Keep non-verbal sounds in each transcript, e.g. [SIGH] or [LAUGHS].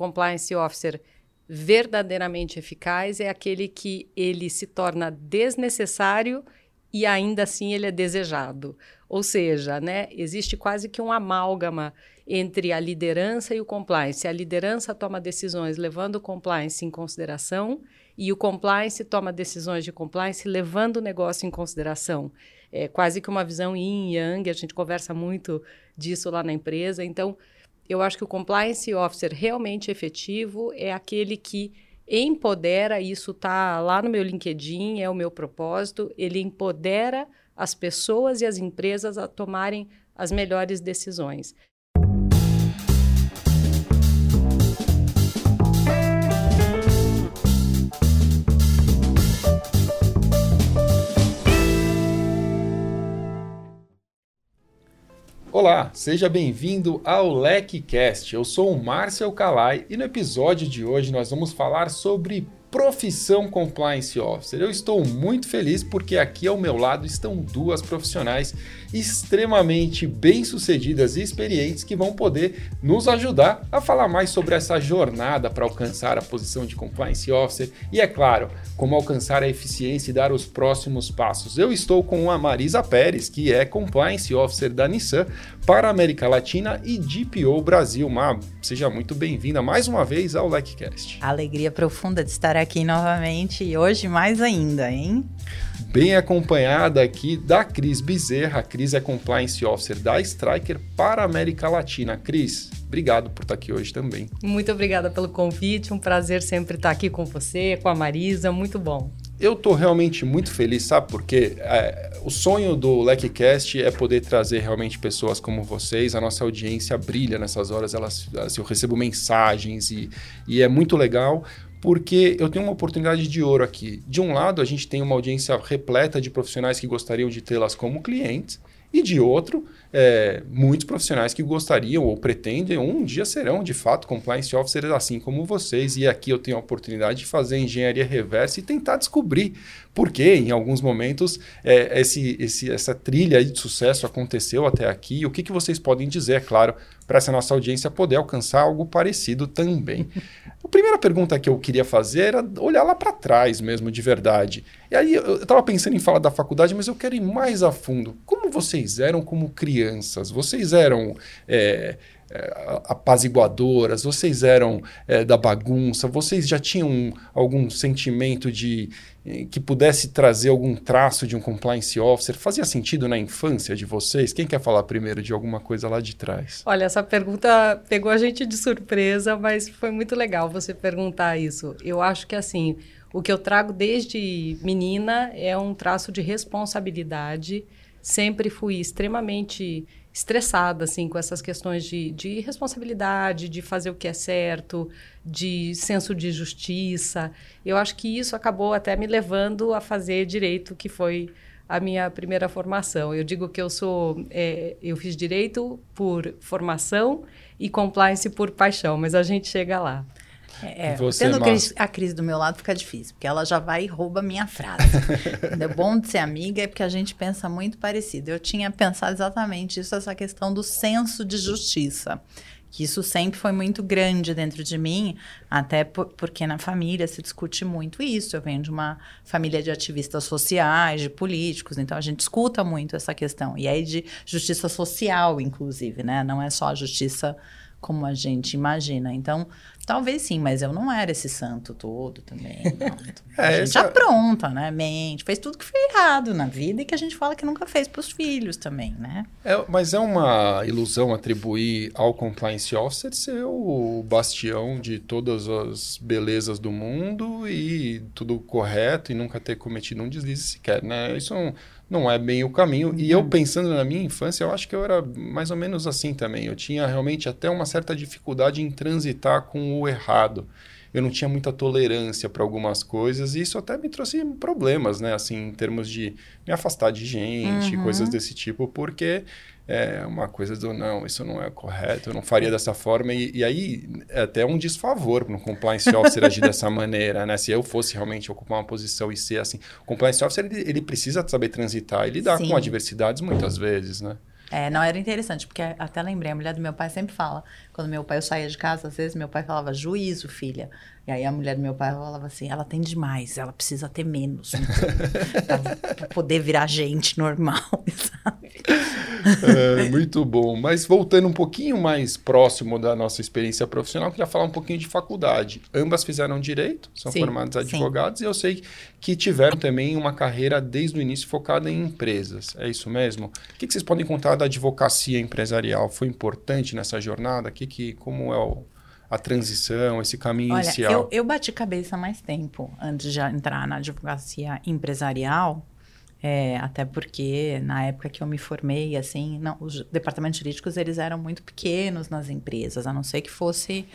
compliance officer verdadeiramente eficaz é aquele que ele se torna desnecessário e ainda assim ele é desejado. Ou seja, né, existe quase que um amálgama entre a liderança e o compliance. A liderança toma decisões levando o compliance em consideração e o compliance toma decisões de compliance levando o negócio em consideração. É quase que uma visão yin yang, a gente conversa muito disso lá na empresa. Então, eu acho que o compliance officer realmente efetivo é aquele que empodera, isso está lá no meu LinkedIn, é o meu propósito, ele empodera as pessoas e as empresas a tomarem as melhores decisões. Olá, seja bem-vindo ao LecCast. Eu sou o Márcio Calai e no episódio de hoje nós vamos falar sobre profissão Compliance Officer. Eu estou muito feliz porque aqui ao meu lado estão duas profissionais extremamente bem-sucedidas e experientes que vão poder nos ajudar a falar mais sobre essa jornada para alcançar a posição de Compliance Officer e, é claro, como alcançar a eficiência e dar os próximos passos. Eu estou com a Marisa Pérez, que é Compliance Officer da Nissan para a América Latina e DPO Brasil. Ma, seja muito bem-vinda mais uma vez ao LecCast. Alegria profunda de estar aqui novamente e hoje mais ainda, hein? Bem acompanhada aqui da Cris Bezerra. A Cris é Compliance Officer da Striker para a América Latina. Cris, obrigado por estar aqui hoje também. Muito obrigada pelo convite, um prazer sempre estar aqui com você, com a Marisa, muito bom. Eu estou realmente muito feliz, sabe por quê? É, o sonho do LecCast é poder trazer realmente pessoas como vocês. A nossa audiência brilha nessas horas, elas, assim, eu recebo mensagens e, e é muito legal porque eu tenho uma oportunidade de ouro aqui. De um lado, a gente tem uma audiência repleta de profissionais que gostariam de tê-las como clientes, e de outro, é, muitos profissionais que gostariam ou pretendem, um dia serão de fato compliance officers assim como vocês. E aqui eu tenho a oportunidade de fazer engenharia reversa e tentar descobrir por que, em alguns momentos, é, esse, esse, essa trilha de sucesso aconteceu até aqui. E o que, que vocês podem dizer, é claro, para essa nossa audiência poder alcançar algo parecido também. A primeira pergunta que eu queria fazer era olhar lá para trás mesmo, de verdade. E aí eu estava pensando em falar da faculdade, mas eu quero ir mais a fundo. Como vocês eram como crianças? Vocês eram é, é, apaziguadoras? Vocês eram é, da bagunça? Vocês já tinham algum sentimento de eh, que pudesse trazer algum traço de um compliance officer? Fazia sentido na infância de vocês? Quem quer falar primeiro de alguma coisa lá de trás? Olha, essa pergunta pegou a gente de surpresa, mas foi muito legal você perguntar isso. Eu acho que assim, o que eu trago desde menina é um traço de responsabilidade. Sempre fui extremamente estressada assim com essas questões de, de responsabilidade, de fazer o que é certo, de senso de justiça. Eu acho que isso acabou até me levando a fazer direito, que foi a minha primeira formação. Eu digo que eu sou, é, eu fiz direito por formação e compliance por paixão, mas a gente chega lá. É, Você, tendo a Cris do meu lado fica difícil, porque ela já vai e rouba minha frase. [LAUGHS] o bom de ser amiga é porque a gente pensa muito parecido. Eu tinha pensado exatamente isso, essa questão do senso de justiça. Que isso sempre foi muito grande dentro de mim, até por, porque na família se discute muito isso. Eu venho de uma família de ativistas sociais, de políticos, então a gente escuta muito essa questão. E aí de justiça social, inclusive, né? Não é só a justiça como a gente imagina. Então, talvez sim, mas eu não era esse santo todo também. [LAUGHS] é, a gente apronta, né? Mente, fez tudo que foi errado na vida e que a gente fala que nunca fez para os filhos também, né? É, mas é uma ilusão atribuir ao compliance officer ser o bastião de todas as belezas do mundo e tudo correto e nunca ter cometido um deslize sequer, né? Isso é um não é bem o caminho. E eu, uhum. pensando na minha infância, eu acho que eu era mais ou menos assim também. Eu tinha realmente até uma certa dificuldade em transitar com o errado. Eu não tinha muita tolerância para algumas coisas e isso até me trouxe problemas, né? Assim, em termos de me afastar de gente, uhum. coisas desse tipo, porque é uma coisa do não, isso não é correto, eu não faria dessa forma. E, e aí é até um desfavor para um compliance officer agir dessa [LAUGHS] maneira, né? Se eu fosse realmente ocupar uma posição e ser assim. O compliance officer, ele, ele precisa saber transitar e lidar Sim. com adversidades muitas vezes, né? É, não era interessante, porque até lembrei, a mulher do meu pai sempre fala, quando meu pai eu saía de casa, às vezes meu pai falava, juízo, filha. E aí a mulher do meu pai falava assim, ela tem demais, ela precisa ter menos. Então, [LAUGHS] pra, poder virar gente normal, [LAUGHS] sabe? É, muito bom. Mas voltando um pouquinho mais próximo da nossa experiência profissional, queria falar um pouquinho de faculdade. Ambas fizeram direito, são sim, formados advogados, sim. e eu sei que tiveram também uma carreira desde o início focada em empresas. É isso mesmo? O que, vocês podem contar da advocacia empresarial? Foi importante nessa jornada? Que, que, como é o, a transição, esse caminho Olha, inicial? Eu, eu bati cabeça mais tempo antes de entrar na advocacia empresarial, é, até porque na época que eu me formei, assim, não, os departamentos jurídicos eles eram muito pequenos nas empresas, a não ser que fosse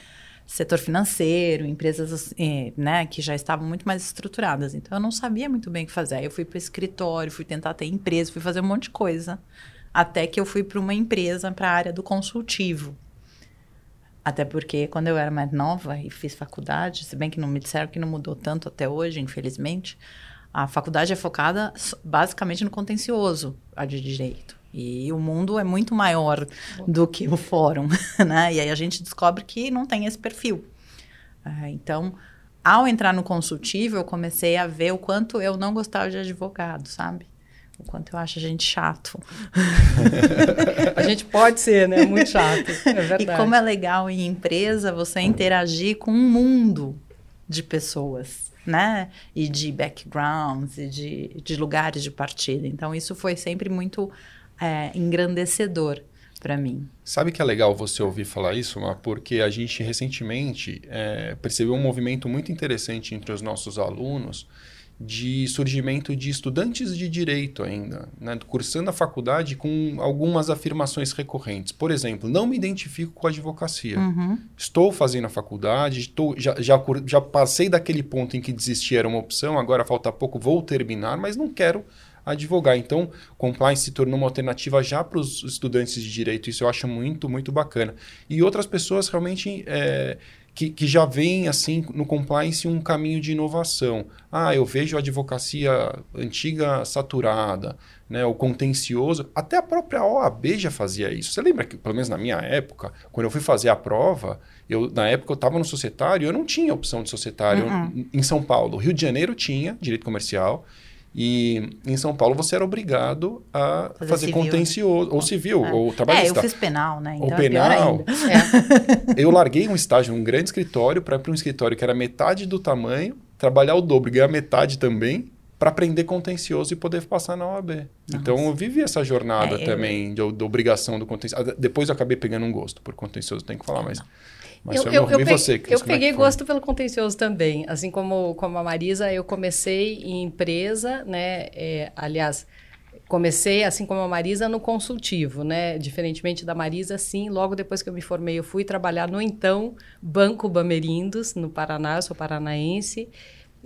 setor financeiro, empresas é, né, que já estavam muito mais estruturadas. Então eu não sabia muito bem o que fazer. Aí eu fui para o escritório, fui tentar ter empresa, fui fazer um monte de coisa, até que eu fui para uma empresa para a área do consultivo. Até porque quando eu era mais nova e fiz faculdade, se bem que não me disseram que não mudou tanto até hoje, infelizmente, a faculdade é focada basicamente no contencioso, a de direito. E o mundo é muito maior do que o fórum, [LAUGHS] né? E aí a gente descobre que não tem esse perfil. É, então, ao entrar no consultivo, eu comecei a ver o quanto eu não gostava de advogado, sabe? O quanto eu acho a gente chato. [LAUGHS] a gente pode ser, né? Muito chato. É verdade. E como é legal em empresa você interagir com um mundo de pessoas né? E de backgrounds e de, de lugares de partida. Então, isso foi sempre muito é, engrandecedor para mim. Sabe que é legal você ouvir falar isso, Mar? Porque a gente recentemente é, percebeu um movimento muito interessante entre os nossos alunos de surgimento de estudantes de direito ainda, né, cursando a faculdade com algumas afirmações recorrentes. Por exemplo, não me identifico com a advocacia. Uhum. Estou fazendo a faculdade, estou, já, já, já passei daquele ponto em que desistir era uma opção, agora falta pouco, vou terminar, mas não quero advogar. Então, compliance se tornou uma alternativa já para os estudantes de direito. Isso eu acho muito, muito bacana. E outras pessoas realmente é, que, que já vem assim no compliance um caminho de inovação. Ah, eu vejo a advocacia antiga saturada, né, o contencioso. Até a própria OAB já fazia isso. Você lembra que, pelo menos na minha época, quando eu fui fazer a prova, eu, na época eu estava no societário, eu não tinha opção de societário uhum. em São Paulo. Rio de Janeiro tinha direito comercial. E em São Paulo você era obrigado a fazer, fazer contencioso, ou civil, é. ou trabalhista. É, eu fiz penal, né? Então ou é penal. É. eu larguei um estágio num grande escritório para ir para um escritório que era metade do tamanho, trabalhar o dobro, ganhar metade também, para aprender contencioso e poder passar na OAB. Nossa. Então eu vivi essa jornada é, também eu... de, de, obrigação do contencioso. Depois eu acabei pegando um gosto por contencioso, tenho que falar, mas. Não. Mas eu, eu, eu, peguei, você, eu peguei gosto pelo contencioso também. Assim como, como a Marisa, eu comecei em empresa, né? É, aliás, comecei, assim como a Marisa, no consultivo, né? Diferentemente da Marisa, sim, logo depois que eu me formei, eu fui trabalhar no então Banco Bamerindos, no Paraná, eu sou paranaense.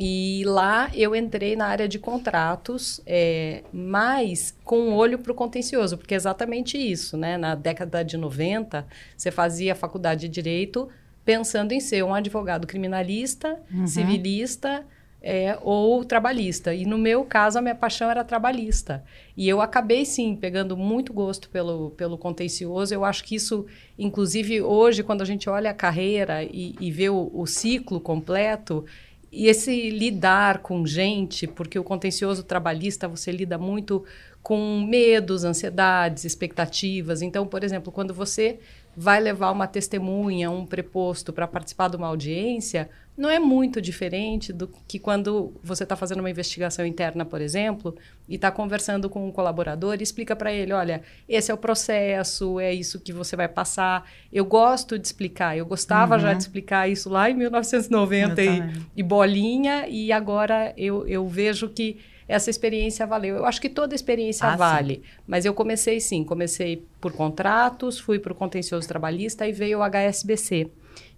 E lá eu entrei na área de contratos, é, mas com um olho para o contencioso, porque é exatamente isso, né? Na década de 90, você fazia faculdade de Direito pensando em ser um advogado criminalista, uhum. civilista é, ou trabalhista. E no meu caso, a minha paixão era trabalhista. E eu acabei, sim, pegando muito gosto pelo, pelo contencioso. Eu acho que isso, inclusive, hoje, quando a gente olha a carreira e, e vê o, o ciclo completo e esse lidar com gente, porque o contencioso trabalhista você lida muito com medos, ansiedades, expectativas. Então, por exemplo, quando você vai levar uma testemunha, um preposto para participar de uma audiência, não é muito diferente do que quando você está fazendo uma investigação interna, por exemplo, e está conversando com um colaborador e explica para ele, olha, esse é o processo, é isso que você vai passar. Eu gosto de explicar, eu gostava uhum. já de explicar isso lá em 1990 e, e, bolinha, e agora eu, eu vejo que essa experiência valeu. Eu acho que toda experiência ah, vale, sim. mas eu comecei sim, comecei por contratos, fui para o contencioso trabalhista e veio o HSBC.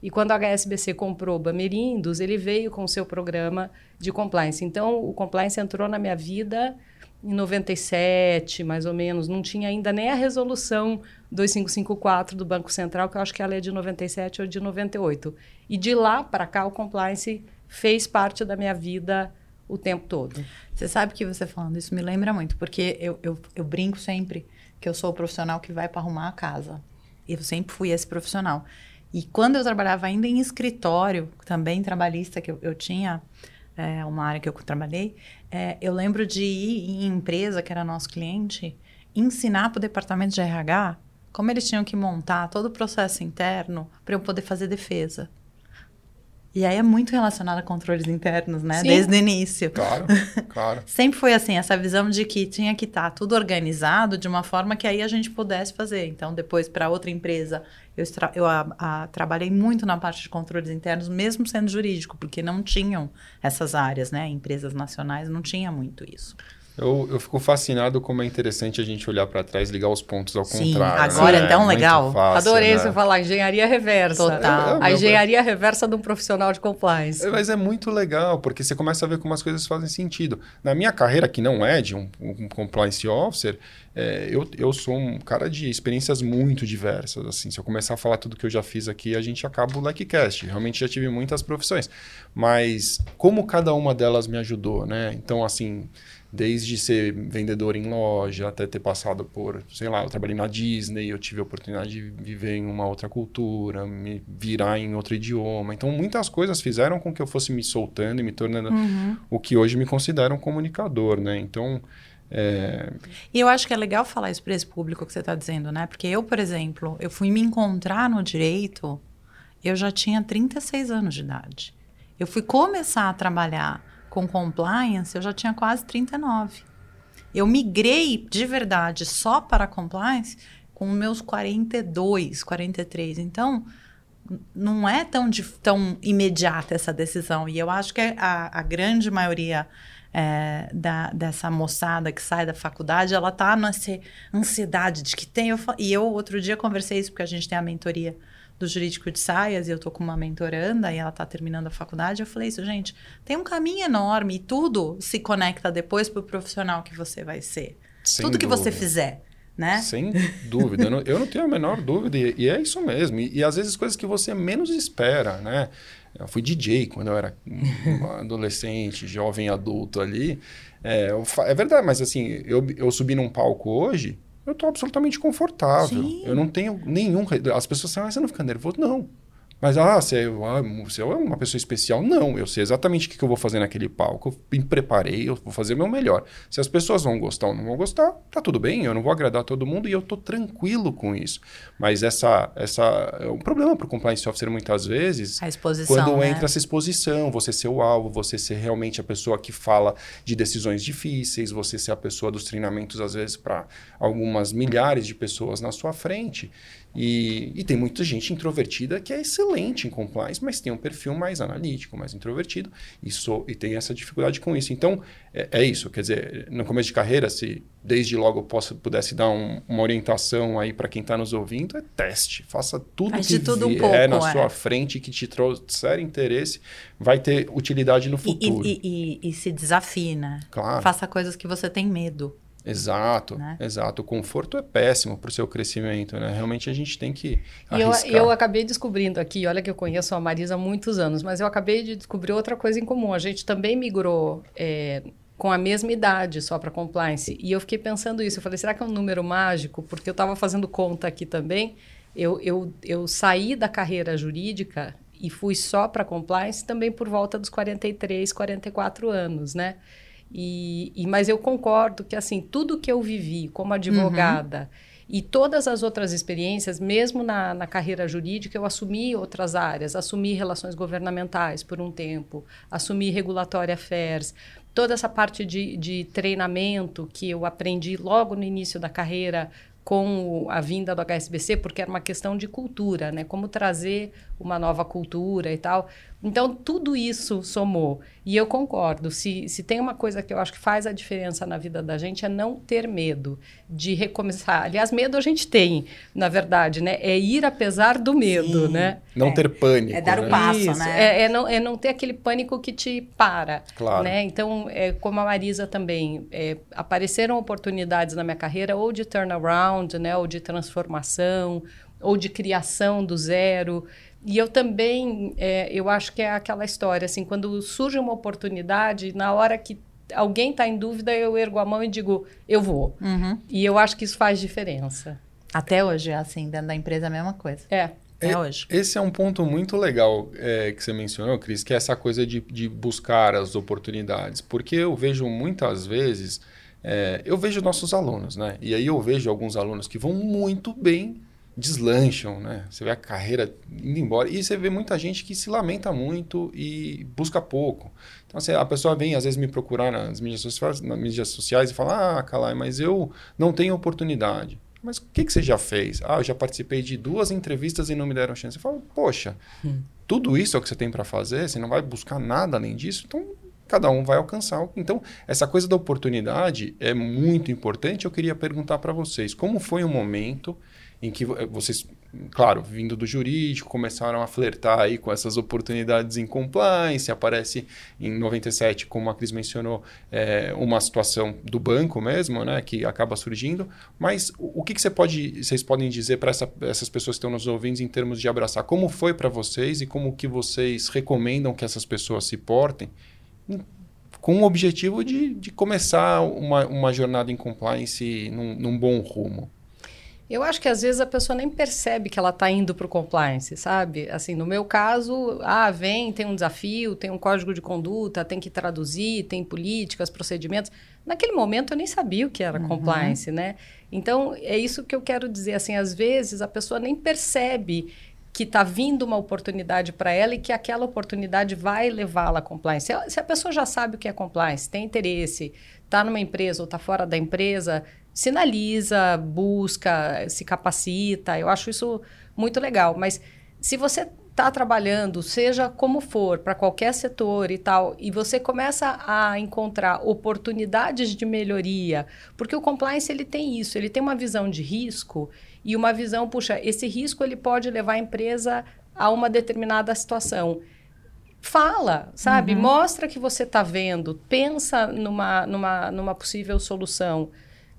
E quando a HSBC comprou Bamerindos, ele veio com o seu programa de compliance. Então, o compliance entrou na minha vida em 97, mais ou menos. Não tinha ainda nem a resolução 2554 do Banco Central, que eu acho que ela é de 97 ou de 98. E de lá para cá, o compliance fez parte da minha vida o tempo todo. Você sabe que você falando isso me lembra muito, porque eu, eu, eu brinco sempre que eu sou o profissional que vai para arrumar a casa. Eu sempre fui esse profissional. E quando eu trabalhava ainda em escritório, também trabalhista, que eu, eu tinha é, uma área que eu trabalhei, é, eu lembro de ir em empresa, que era nosso cliente, ensinar para o departamento de RH como eles tinham que montar todo o processo interno para eu poder fazer defesa. E aí é muito relacionado a controles internos, né? Sim. Desde o início. Claro, [LAUGHS] claro. Sempre foi assim, essa visão de que tinha que estar tá tudo organizado de uma forma que aí a gente pudesse fazer. Então, depois, para outra empresa, eu, eu a, a, trabalhei muito na parte de controles internos, mesmo sendo jurídico, porque não tinham essas áreas, né? Empresas nacionais não tinha muito isso. Eu, eu fico fascinado como é interessante a gente olhar para trás, ligar os pontos ao Sim, contrário. Agora né? é tão legal. Fácil, Adorei né? você falar engenharia reversa. Total. É, é, a engenharia reversa de um profissional de compliance. É, mas é muito legal, porque você começa a ver como as coisas fazem sentido. Na minha carreira, que não é de um, um compliance officer, é, eu, eu sou um cara de experiências muito diversas. Assim, se eu começar a falar tudo que eu já fiz aqui, a gente acaba o LeckCast. Realmente já tive muitas profissões. Mas como cada uma delas me ajudou, né? Então, assim desde ser vendedor em loja até ter passado por, sei lá, eu trabalhei na Disney, eu tive a oportunidade de viver em uma outra cultura, me virar em outro idioma. Então, muitas coisas fizeram com que eu fosse me soltando e me tornando uhum. o que hoje me considero um comunicador, né? Então, é... E eu acho que é legal falar isso para esse público que você está dizendo, né? Porque eu, por exemplo, eu fui me encontrar no direito, eu já tinha 36 anos de idade. Eu fui começar a trabalhar com compliance, eu já tinha quase 39. Eu migrei de verdade só para compliance com meus 42, 43. Então, não é tão, tão imediata essa decisão. E eu acho que a, a grande maioria é, da, dessa moçada que sai da faculdade, ela tá nessa ansiedade de que tem. Eu, e eu, outro dia, conversei isso, porque a gente tem a mentoria do jurídico de saias e eu tô com uma mentoranda e ela tá terminando a faculdade, eu falei isso, gente, tem um caminho enorme e tudo se conecta depois pro profissional que você vai ser. Sem tudo dúvida. que você fizer. Né? Sem dúvida, eu não, eu não, tenho a menor dúvida, e, e é isso mesmo. E, e, às vezes coisas que você menos espera, né? Eu fui DJ quando eu era adolescente, jovem adulto ali. É, é verdade, mas assim, eu, eu subi num palco hoje, eu estou absolutamente confortável. Sim. Eu não tenho nenhum. As pessoas falam, ah, você não fica nervoso? Não. Mas, ah você, é, ah, você é uma pessoa especial? Não, eu sei exatamente o que eu vou fazer naquele palco. Eu me preparei, eu vou fazer o meu melhor. Se as pessoas vão gostar ou não vão gostar, tá tudo bem, eu não vou agradar todo mundo e eu tô tranquilo com isso. Mas essa, essa é um problema para o compliance officer muitas vezes. A exposição. Quando né? entra essa exposição, você ser o alvo, você ser realmente a pessoa que fala de decisões difíceis, você ser a pessoa dos treinamentos, às vezes, para algumas milhares de pessoas na sua frente. E, e, tem muita gente introvertida que é excelente em compliance, mas tem um perfil mais analítico, mais introvertido, e, so, e tem essa dificuldade com isso. Então, é, é, isso. Quer dizer, no começo de carreira, se desde logo eu possa, pudesse dar um, uma orientação aí para quem está nos ouvindo, é teste. Faça tudo Faz que tudo vier um pouco, na é. sua frente que te trouxer interesse, vai ter utilidade no futuro. E, e, e, e se desafie, né? Claro. Faça coisas que você tem medo. Exato, né? exato. O conforto é péssimo para o seu crescimento, né? Realmente a gente tem que arriscar. Eu, eu acabei descobrindo aqui, olha que eu conheço a Marisa há muitos anos, mas eu acabei de descobrir outra coisa em comum. A gente também migrou é, com a mesma idade só para compliance. E eu fiquei pensando isso. Eu falei, será que é um número mágico? Porque eu estava fazendo conta aqui também. Eu, eu, eu saí da carreira jurídica e fui só para compliance também por volta dos 43, 44 anos, né? E, e, mas eu concordo que assim tudo que eu vivi como advogada uhum. e todas as outras experiências, mesmo na, na, carreira jurídica, eu assumi outras áreas, assumi relações governamentais por um tempo, assumi regulatória affairs, toda essa parte de, de treinamento que eu aprendi logo no início da carreira com a vinda do HSBC, porque era uma questão de cultura, né? Como trazer uma nova cultura e tal. Então, tudo isso somou. E eu concordo. Se, se tem uma coisa que eu acho que faz a diferença na vida da gente é não ter medo de recomeçar. [LAUGHS] Aliás, medo a gente tem, na verdade, né? É ir apesar do medo, Sim. né? Não é, ter pânico. É dar o né? passo, Isso. né? É, é, não, é não ter aquele pânico que te para. Claro. Né? Então, é, como a Marisa também, é, apareceram oportunidades na minha carreira ou de turnaround, né? Ou de transformação, ou de criação do zero. E eu também, é, eu acho que é aquela história, assim, quando surge uma oportunidade, na hora que alguém está em dúvida, eu ergo a mão e digo, eu vou. Uhum. E eu acho que isso faz diferença. Até hoje assim, dentro da empresa é a mesma coisa. É. É hoje. Esse é um ponto muito legal é, que você mencionou, Cris, que é essa coisa de, de buscar as oportunidades. Porque eu vejo muitas vezes, é, eu vejo nossos alunos, né? E aí eu vejo alguns alunos que vão muito bem, deslancham, né? Você vê a carreira indo embora. E você vê muita gente que se lamenta muito e busca pouco. Então, assim, a pessoa vem, às vezes, me procurar nas mídias sociais, nas mídias sociais e fala: Ah, Calai, mas eu não tenho oportunidade. Mas o que, que você já fez? Ah, eu já participei de duas entrevistas e não me deram chance. Eu falo, poxa, hum. tudo isso é o que você tem para fazer? Você não vai buscar nada além disso? Então, cada um vai alcançar. Então, essa coisa da oportunidade é muito importante. Eu queria perguntar para vocês, como foi o momento em que vocês claro, vindo do jurídico, começaram a flertar aí com essas oportunidades em compliance. Aparece em 97, como a Cris mencionou, é, uma situação do banco mesmo, né, que acaba surgindo. Mas o, que, que você pode, vocês podem dizer para essa, essas pessoas que estão nos ouvindo em termos de abraçar? Como foi para vocês e como que vocês recomendam que essas pessoas se portem? Com o objetivo de, de começar uma, uma jornada em compliance num, num bom rumo. Eu acho que às vezes a pessoa nem percebe que ela está indo para o compliance, sabe? Assim, no meu caso, ah, vem, tem um desafio, tem um código de conduta, tem que traduzir, tem políticas, procedimentos. Naquele momento eu nem sabia o que era uhum. compliance, né? Então, é isso que eu quero dizer, assim, às vezes a pessoa nem percebe que está vindo uma oportunidade para ela e que aquela oportunidade vai levá-la a compliance. Se a pessoa já sabe o que é compliance, tem interesse, está numa empresa ou está fora da empresa, sinaliza, busca, se capacita. Eu acho isso muito legal. Mas se você está trabalhando, seja como for, para qualquer setor e tal, e você começa a encontrar oportunidades de melhoria, porque o compliance ele tem isso, ele tem uma visão de risco e uma visão, puxa, esse risco ele pode levar a empresa a uma determinada situação. Fala, sabe? Uhum. Mostra que você está vendo, pensa numa, numa, numa possível solução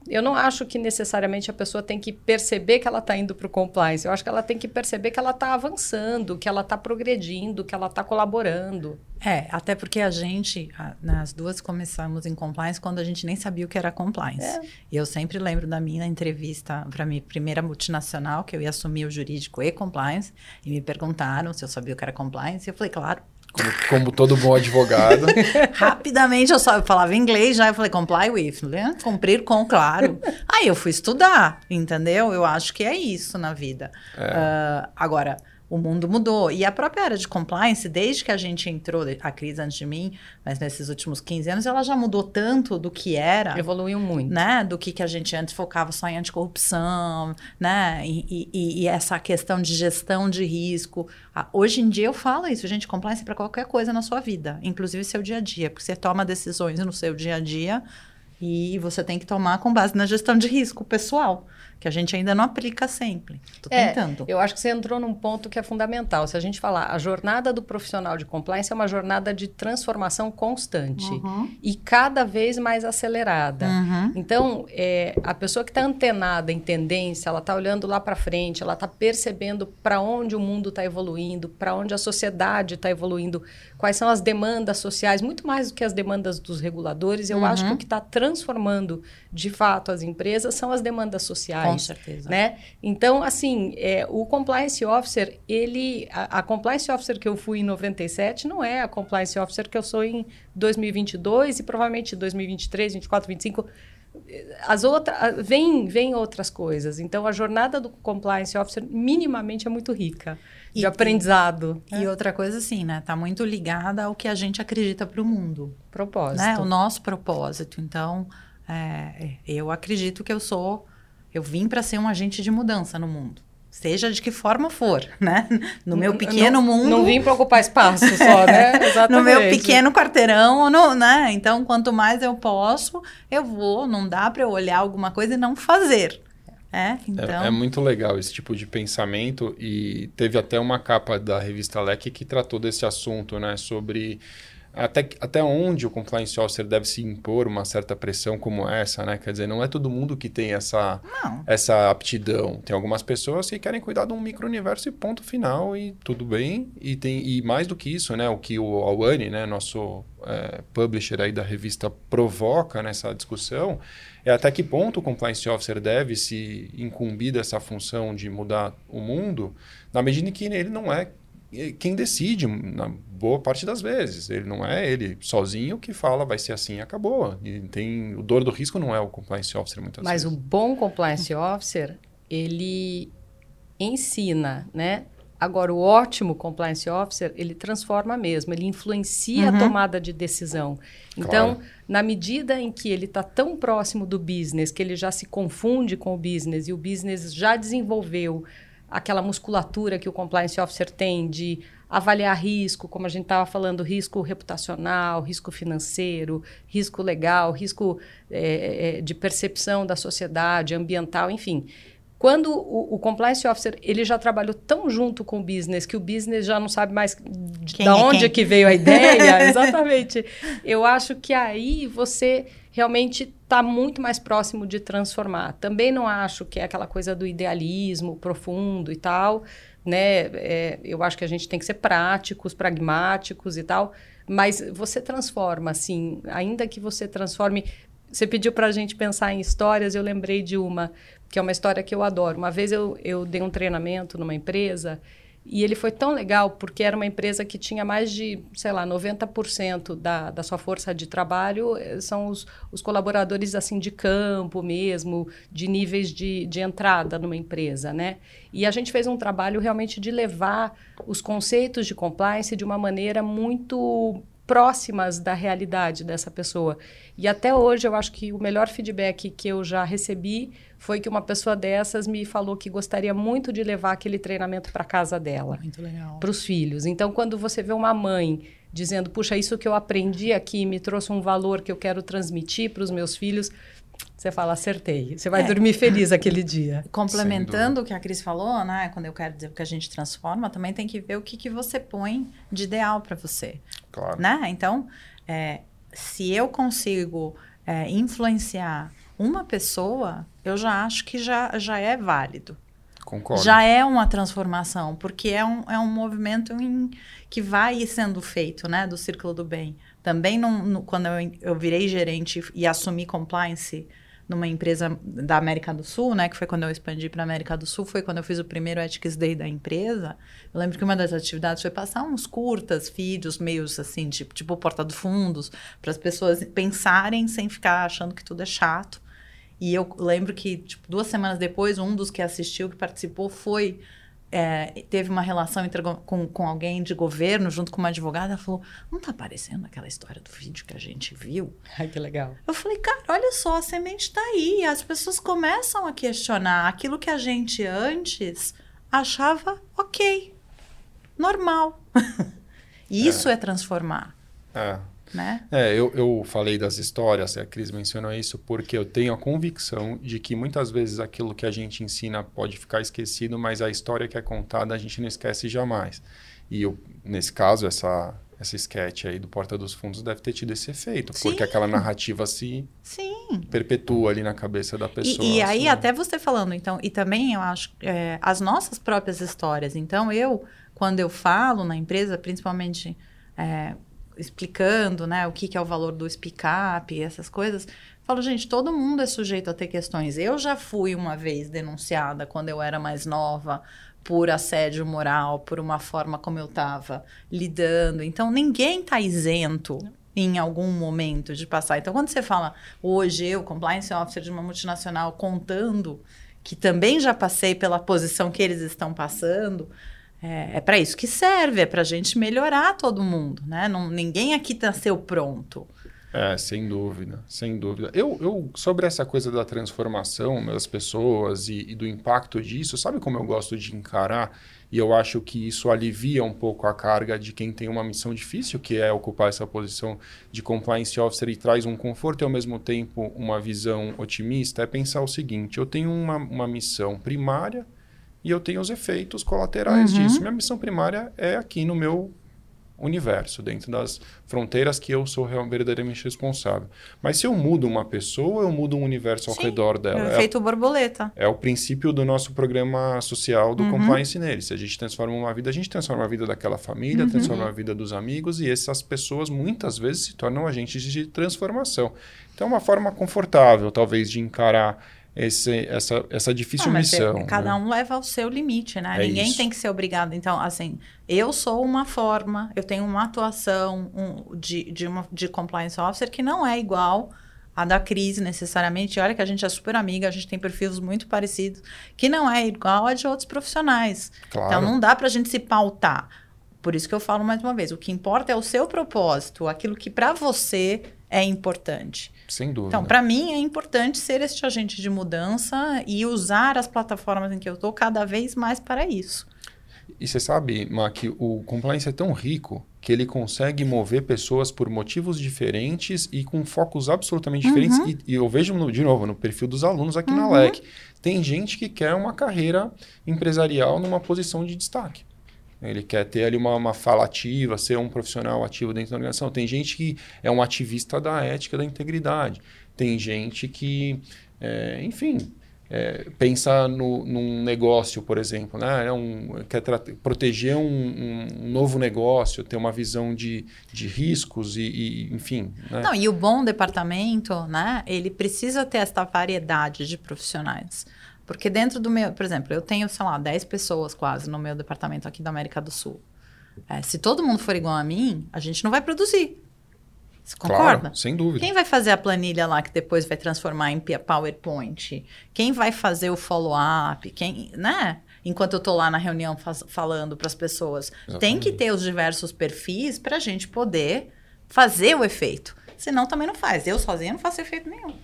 eu não acho que necessariamente a pessoa tem que perceber que ela está indo para o compliance. Eu acho que ela tem que perceber que ela está avançando, que ela está progredindo, que ela está colaborando. É, até porque a gente, nas duas começamos em compliance quando a gente nem sabia o que era compliance. É. E eu sempre lembro da minha entrevista para minha primeira multinacional, que eu ia assumir o jurídico e compliance, e me perguntaram se eu sabia o que era compliance, e eu falei, claro, como, como, todo bom advogado. [LAUGHS] Rapidamente eu só eu falava inglês, já eu falei comply with, né? cumprir com, claro. Aí eu fui estudar, entendeu? Eu acho que é isso na vida. É. Uh, agora, o mundo mudou. E a própria área de compliance, desde que a gente entrou, a Cris antes de mim, mas nesses últimos 15 anos, ela já mudou tanto do que era. Evoluiu muito. Né? Do que, que a gente antes focava só em anticorrupção, né? E, e, e essa questão de gestão de risco. Hoje em dia eu falo isso, gente, compliance é para qualquer coisa na sua vida, inclusive seu dia a dia, porque você toma decisões no seu dia a dia e você tem que tomar com base na gestão de risco pessoal que a gente ainda não aplica sempre. Estou é, tentando. Eu acho que você entrou num ponto que é fundamental. Se a gente falar, a jornada do profissional de compliance é uma jornada de transformação constante uhum. e cada vez mais acelerada. Uhum. Então, é, a pessoa que está antenada em tendência, ela está olhando lá para frente, ela está percebendo para onde o mundo está evoluindo, para onde a sociedade está evoluindo, quais são as demandas sociais, muito mais do que as demandas dos reguladores. Eu uhum. acho que o que está transformando de fato as empresas são as demandas sociais. Com certeza. Né? Então, assim, é, o compliance officer, ele, a, a, compliance officer que eu fui em 97 não é a compliance officer que eu sou em 2022 e provavelmente 2023, 24, 25 as outras vem vem outras coisas então a jornada do compliance officer minimamente é muito rica de e, aprendizado e, é. e, outra coisa assim né tá muito ligada ao que a gente acredita para o mundo propósito né o nosso propósito então é, eu acredito que eu sou eu vim para ser um agente de mudança no mundo. Seja de que forma for, [LAUGHS] né? No meu pequeno não, mundo. Não vim para ocupar espaço só, né? Exatamente. [LAUGHS] no meu pequeno quarteirão, no, né? Então, quanto mais eu posso, eu vou. Não dá para eu olhar alguma coisa e não fazer. É, então... é, é, muito legal esse tipo de pensamento e teve até uma capa da revista Leque que tratou desse assunto, né? Sobre até, até onde o compliance officer deve se impor uma certa pressão como essa, né? Quer dizer, não é todo mundo que tem essa, essa aptidão. Tem algumas pessoas que querem cuidar de um micro-universo e ponto final e tudo bem. E, tem, e mais do que isso, né? O que o Alwani, né? Nosso é, publisher aí da revista provoca nessa discussão é até que ponto o compliance officer deve se incumbir dessa função de mudar o mundo, na medida em que ele não é quem decide na boa parte das vezes. Ele não é ele sozinho que fala vai ser assim e acabou. E tem o dor do risco não é o compliance officer muitas Mas vezes. Mas o bom compliance officer, ele ensina, né? Agora, o ótimo compliance officer, ele transforma mesmo, ele influencia uhum. a tomada de decisão. Então, claro. na medida em que ele está tão próximo do business, que ele já se confunde com o business e o business já desenvolveu aquela musculatura que o compliance officer tem de avaliar risco, como a gente estava falando, risco reputacional, risco financeiro, risco legal, risco é, de percepção da sociedade, ambiental, enfim. Quando o, o, compliance officer ele já trabalhou tão junto com o business que o business já não sabe mais de, de é onde é que veio a ideia, [LAUGHS] exatamente. Eu acho que aí você realmente está muito mais próximo de transformar. Também não acho que é aquela coisa do idealismo profundo e tal, né? É, eu acho que a gente tem que ser práticos, pragmáticos e tal, mas você transforma, assim, ainda que você transforme. Você pediu para a gente pensar em histórias, eu lembrei de uma, que é uma história que eu adoro. Uma vez eu, eu dei um treinamento numa empresa e ele foi tão legal porque era uma empresa que tinha mais de, sei lá, 90% da, da sua força de trabalho eh, são os, os colaboradores assim de campo mesmo, de níveis de, de entrada numa empresa, né? E a gente fez um trabalho realmente de levar os conceitos de compliance de uma maneira muito próximas da realidade dessa pessoa. E até hoje eu acho que o melhor feedback que eu já recebi foi que uma pessoa dessas me falou que gostaria muito de levar aquele treinamento para casa dela. Muito legal. Para os filhos. Então, quando você vê uma mãe dizendo, puxa, isso que eu aprendi aqui me trouxe um valor que eu quero transmitir para os meus filhos, você fala, acertei. Você vai é. dormir feliz aquele dia. Complementando o que a Cris falou, né? Quando eu quero dizer que a gente transforma, também tem que ver o que, que você põe de ideal para você. Claro. Né? Então, é, se eu consigo é, influenciar uma pessoa, eu já acho que já, já é válido. Concordo. Já é uma transformação, porque é um, é um movimento em, que vai sendo feito, né, do círculo do bem. Também no, no, quando eu, eu virei gerente e assumi compliance numa empresa da América do Sul, né, que foi quando eu expandi para América do Sul, foi quando eu fiz o primeiro Ethics Day da empresa. Eu lembro que uma das atividades foi passar uns curtas, vídeos, meios assim, tipo, tipo Porta dos Fundos, para as pessoas pensarem sem ficar achando que tudo é chato. E eu lembro que, tipo, duas semanas depois, um dos que assistiu, que participou, foi. É, teve uma relação entre, com, com alguém de governo, junto com uma advogada, falou: Não tá aparecendo aquela história do vídeo que a gente viu? Ai, que legal. Eu falei: Cara, olha só, a semente está aí. As pessoas começam a questionar aquilo que a gente antes achava ok, normal. [LAUGHS] Isso é, é transformar. É né? É, eu, eu falei das histórias, a Cris mencionou isso, porque eu tenho a convicção de que muitas vezes aquilo que a gente ensina pode ficar esquecido, mas a história que é contada a gente não esquece jamais. E eu, nesse caso, essa, essa sketch aí do Porta dos Fundos deve ter tido esse efeito, Sim. porque aquela narrativa se Sim. perpetua ali na cabeça da pessoa. E, e aí, assim. até você falando, então, e também eu acho, é, as nossas próprias histórias. Então, eu, quando eu falo na empresa, principalmente. É, explicando, né, o que, que é o valor do up, essas coisas. Falo, gente, todo mundo é sujeito a ter questões. Eu já fui uma vez denunciada quando eu era mais nova por assédio moral, por uma forma como eu estava lidando. Então, ninguém está isento em algum momento de passar. Então, quando você fala, hoje eu, compliance officer de uma multinacional, contando que também já passei pela posição que eles estão passando, é, é para isso que serve, é para a gente melhorar todo mundo, né? Não, ninguém aqui nasceu pronto. É, sem dúvida, sem dúvida. Eu, eu sobre essa coisa da transformação das pessoas e, e, do impacto disso, sabe como eu gosto de encarar? E eu acho que isso alivia um pouco a carga de quem tem uma missão difícil, que é ocupar essa posição de compliance officer e traz um conforto e ao mesmo tempo uma visão otimista. É pensar o seguinte: eu tenho uma, uma missão primária e eu tenho os efeitos colaterais uhum. disso. Minha missão primária é aqui no meu universo, dentro das fronteiras que eu sou verdadeiramente responsável. Mas se eu mudo uma pessoa, eu mudo um universo ao Sim, redor dela. É o efeito é, borboleta. É o princípio do nosso programa social do uhum. compliance nele. Se a gente transforma uma vida, a gente transforma a vida daquela família, uhum. transforma a vida dos amigos e essas pessoas muitas vezes se tornam agentes de transformação. Então, é uma forma confortável, talvez, de encarar esse, essa, essa difícil ah, missão. É, cada né? um leva ao seu limite, né? É Ninguém isso. tem que ser obrigado. Então, assim, eu sou uma forma, eu tenho uma atuação um, de, de, uma, de compliance officer que não é igual à da crise necessariamente. olha que a gente é super amiga, a gente tem perfis muito parecidos, que não é igual a de outros profissionais. Claro. Então, não dá para a gente se pautar. Por isso que eu falo mais uma vez, o que importa é o seu propósito, aquilo que para você é importante. Sem dúvida. Então, para mim é importante ser este agente de mudança e usar as plataformas em que eu estou cada vez mais para isso. E você sabe, Ma, que o compliance é tão rico que ele consegue mover pessoas por motivos diferentes e com focos absolutamente uhum. diferentes. E, e, eu vejo, no, de novo, no perfil dos alunos aqui uhum. na LEC. Tem gente que quer uma carreira empresarial numa posição de destaque. Ele quer ter ali uma, uma fala ativa, ser um profissional ativo dentro da organização. Tem gente que é um ativista da ética, da integridade. Tem gente que, é, enfim, é, pensa no, num negócio, por exemplo, né? É um, quer proteger um, um, novo negócio, ter uma visão de, de riscos e, e enfim. Né? Não, e o bom departamento, né? Ele precisa ter essa variedade de profissionais. Porque dentro do meu, por exemplo, eu tenho, sei lá, 10 pessoas quase no meu departamento aqui da América do Sul. É, se todo mundo for igual a mim, a gente não vai produzir. Você concorda? Claro, sem dúvida. Quem vai fazer a planilha lá que depois vai transformar em PowerPoint? Quem vai fazer o follow-up? Quem, né? Enquanto eu estou lá na reunião faz, falando para as pessoas. Exatamente. Tem que ter os diversos perfis para a gente poder fazer o efeito. Senão também não faz. Eu sozinha não faço efeito nenhum.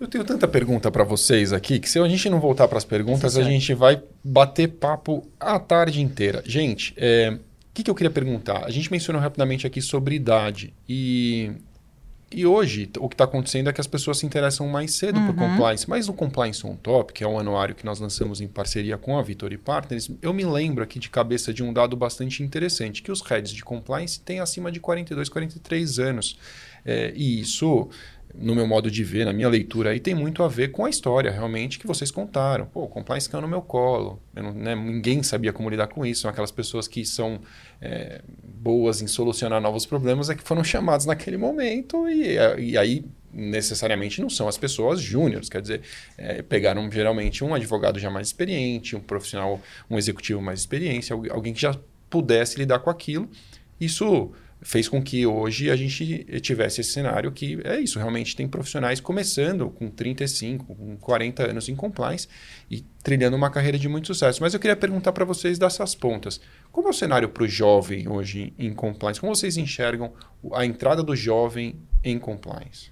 Eu tenho tanta pergunta para vocês aqui que se a gente não voltar para as perguntas, Sim, a gente vai bater papo a tarde inteira. Gente, é, o que, que eu queria perguntar? A gente mencionou rapidamente aqui sobre idade e e hoje, o que está acontecendo é que as pessoas se interessam mais cedo uhum. por compliance. Mas no Compliance on Top, que é um anuário que nós lançamos em parceria com a Vitor e Partners, eu me lembro aqui de cabeça de um dado bastante interessante, que os heads de compliance têm acima de 42, 43 anos. É, e isso no meu modo de ver, na minha leitura, aí tem muito a ver com a história realmente que vocês contaram. Pô, compliance caiu no meu colo. Não, né, ninguém sabia como lidar com isso. São aquelas pessoas que são é, boas em solucionar novos problemas é que foram chamadas naquele momento e, e aí necessariamente não são as pessoas júniores, quer dizer, é, pegaram geralmente um advogado já mais experiente, um profissional, um executivo mais experiente, alguém que já pudesse lidar com aquilo. Isso fez com que hoje a gente tivesse esse cenário que é isso, realmente tem profissionais começando com 35, com 40 anos em compliance e trilhando uma carreira de muito sucesso. Mas eu queria perguntar para vocês dessas pontas. Como é o cenário para o jovem hoje em compliance? Como vocês enxergam a entrada do jovem em compliance?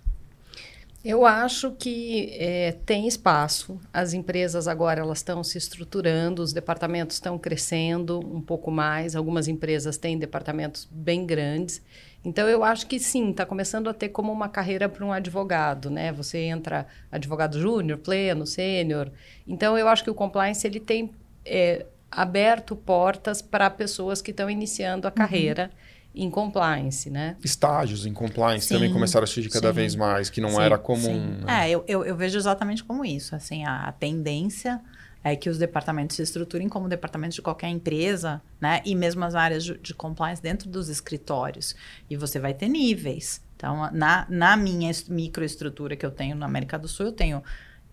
Eu acho que é, tem espaço. As empresas agora elas estão se estruturando, os departamentos estão crescendo um pouco mais. Algumas empresas têm departamentos bem grandes. Então eu acho que sim, está começando a ter como uma carreira para um advogado, né? Você entra advogado júnior, pleno, sênior. Então eu acho que o compliance ele tem é, aberto portas para pessoas que estão iniciando a uhum. Em compliance, né? Estágios em compliance sim, também começaram a surgir cada sim, vez mais, que não sim, era comum. Né? É, eu, eu, eu, vejo exatamente como isso. Assim, a, a, tendência é que os departamentos se estruturem como departamentos de qualquer empresa, né? E mesmo as áreas de, de compliance dentro dos escritórios. E você vai ter níveis. Então, na, na minha microestrutura que eu tenho na América do Sul, eu tenho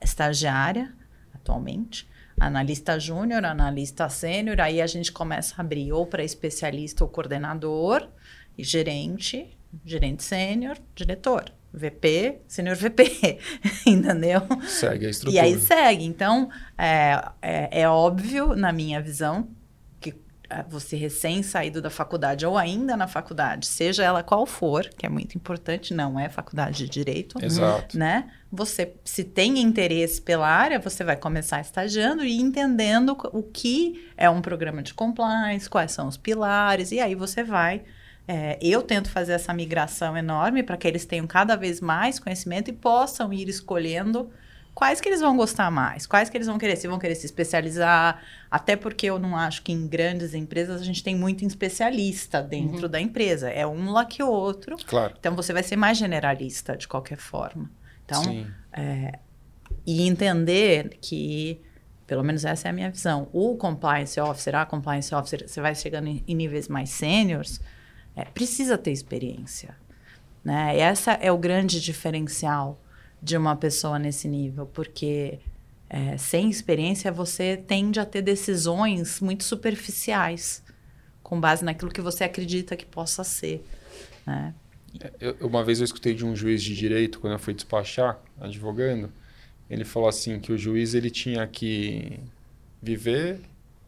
estagiária, atualmente, analista júnior, analista sênior, aí a gente começa a abrir ou para especialista ou coordenador, e gerente, gerente sênior, diretor. VP, sênior VP, [LAUGHS] entendeu? Segue a estrutura. E aí segue. Então, é, é, é óbvio, na minha visão, é, você recém saído da faculdade ou ainda na faculdade, seja ela qual for, que é muito importante, não é faculdade de direito, Exato. né? Você se tem interesse pela área, você vai começar estagiando e entendendo o que é um programa de compliance, quais são os pilares, e aí você vai é, eu tento fazer essa migração enorme para que eles tenham cada vez mais conhecimento e possam ir escolhendo quais que eles vão gostar mais, quais que eles vão querer, se vão querer se especializar, até porque eu não acho que em grandes empresas a gente tem muito especialista dentro uhum. da empresa, é um lá que o outro. Claro. Então você vai ser mais generalista de qualquer forma. Então, é, e entender que, pelo menos essa é a minha visão, o compliance officer, a compliance officer, você vai chegando em, em níveis mais sêniores, é, precisa ter experiência. Né? E essa é o grande diferencial de uma pessoa nesse nível, porque é, sem experiência você tende a ter decisões muito superficiais, com base naquilo que você acredita que possa ser. Né? É, eu, uma vez eu escutei de um juiz de direito, quando eu fui despachar, advogando, ele falou assim que o juiz ele tinha que viver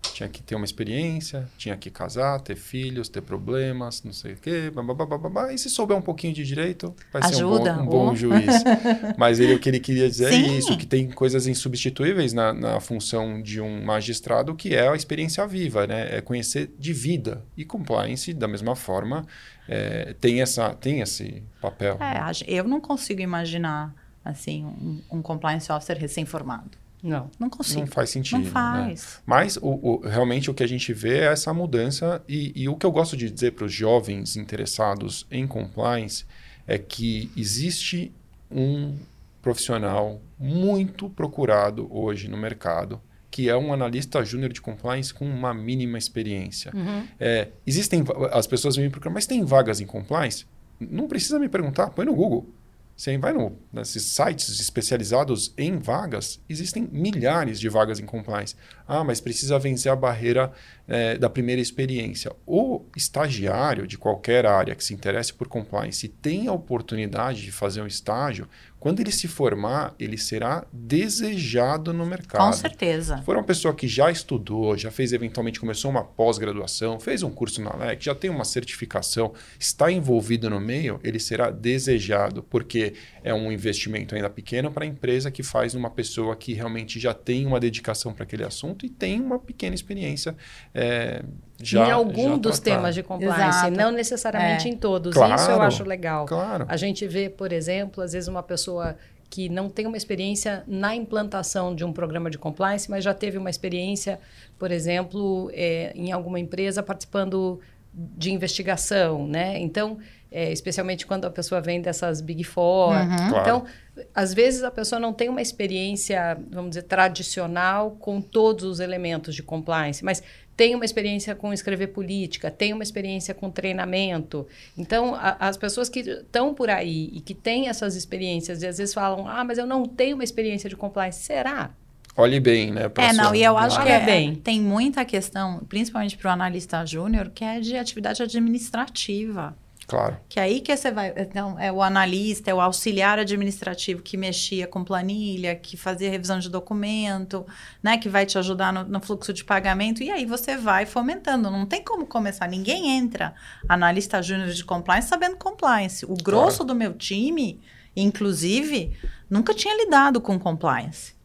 tinha que ter uma experiência, tinha que casar, ter filhos, ter problemas, não sei o quê, babá, e se souber um pouquinho de direito, vai Ajuda. ser um bom, um bom juiz. [LAUGHS] Mas ele, o que ele queria dizer é Sim. é isso, que tem coisas insubstituíveis na, na função de um magistrado, que é a experiência viva, né? É conhecer de vida. E compliance, da mesma forma, é, tem, essa, tem esse papel. É, eu não consigo imaginar, assim, um, um compliance officer recém-formado. Não, não consigo. Não faz sentido. Não né? faz. Né? Mas o, o, realmente o que a gente vê é essa mudança. E, e o que eu gosto de dizer para os jovens interessados em compliance é que existe um profissional muito procurado hoje no mercado, que é um analista júnior de compliance com uma mínima experiência. Uhum. É, existem as pessoas me procuram, mas tem vagas em compliance? Não precisa me perguntar, põe no Google. Você vai no, nesses sites especializados em vagas, existem milhares de vagas em compliance. Ah, mas precisa vencer a barreira é, da primeira experiência. O estagiário de qualquer área que se interesse por compliance e tem a oportunidade de fazer um estágio, quando ele se formar, ele será desejado no mercado. Com certeza. Se for uma pessoa que já estudou, já fez eventualmente, começou uma pós-graduação, fez um curso na LEC, já tem uma certificação, está envolvido no meio, ele será desejado, porque é um investimento ainda pequeno para a empresa que faz numa pessoa que realmente já tem uma dedicação para aquele assunto e tem uma pequena experiência. É, já, em algum já dos temas de compliance, Exato. não necessariamente é. em todos. Claro, Isso eu acho legal. Claro. A gente vê, por exemplo, às vezes uma pessoa que não tem uma experiência na implantação de um programa de compliance, mas já teve uma experiência, por exemplo, é, em alguma empresa participando de investigação, né? Então, é, especialmente quando a pessoa vem dessas Big Four. Uhum. Claro. Então, às vezes a pessoa não tem uma experiência, vamos dizer, tradicional com todos os elementos de compliance, mas tem uma experiência com escrever política, tem uma experiência com treinamento. Então, a, as pessoas que estão por aí e que têm essas experiências e às vezes falam, ah, mas eu não tenho uma experiência de compliance, será? Olhe bem, né? É, não, e eu acho que é, bem. tem muita questão, principalmente para o analista júnior, que é de atividade administrativa. Claro. Que aí que você vai. Então, é o analista, é o auxiliar administrativo que mexia com planilha, que fazia revisão de documento, né? Que vai te ajudar no, no, fluxo de pagamento. E aí você vai fomentando. Não tem como começar. Ninguém entra analista júnior de compliance sabendo compliance. O grosso claro. do meu time, inclusive, nunca tinha lidado com compliance.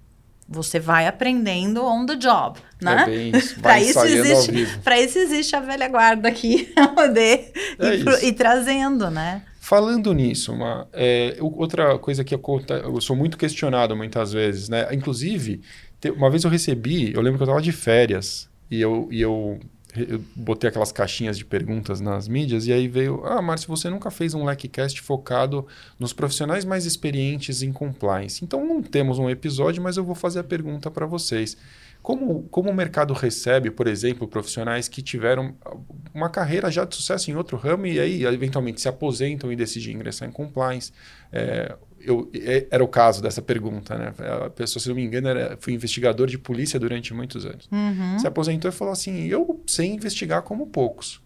Você vai aprendendo on the job, né? É. Para isso existe, para isso existe a velha guarda aqui [LAUGHS] poder é ir, pro, ir, trazendo, né? Falando nisso, uma, é, outra coisa que eu, eu sou muito questionado muitas vezes, né? Inclusive, uma vez eu recebi, eu lembro que eu estava de férias e eu, e eu eu botei aquelas caixinhas de perguntas nas mídias e aí veio, ah, Márcio, você nunca fez um LECcast focado nos profissionais mais experientes em compliance. Então não temos um episódio, mas eu vou fazer a pergunta para vocês. Como, como o mercado recebe, por exemplo, profissionais que tiveram uma carreira já de sucesso em outro ramo e aí eventualmente se aposentam e decidem ingressar em compliance? É, eu, é, era o caso dessa pergunta, né? A pessoa, se não me engano, era, foi investigador de polícia durante muitos anos. Uhum. Se aposentou e falou assim: eu sei investigar como poucos.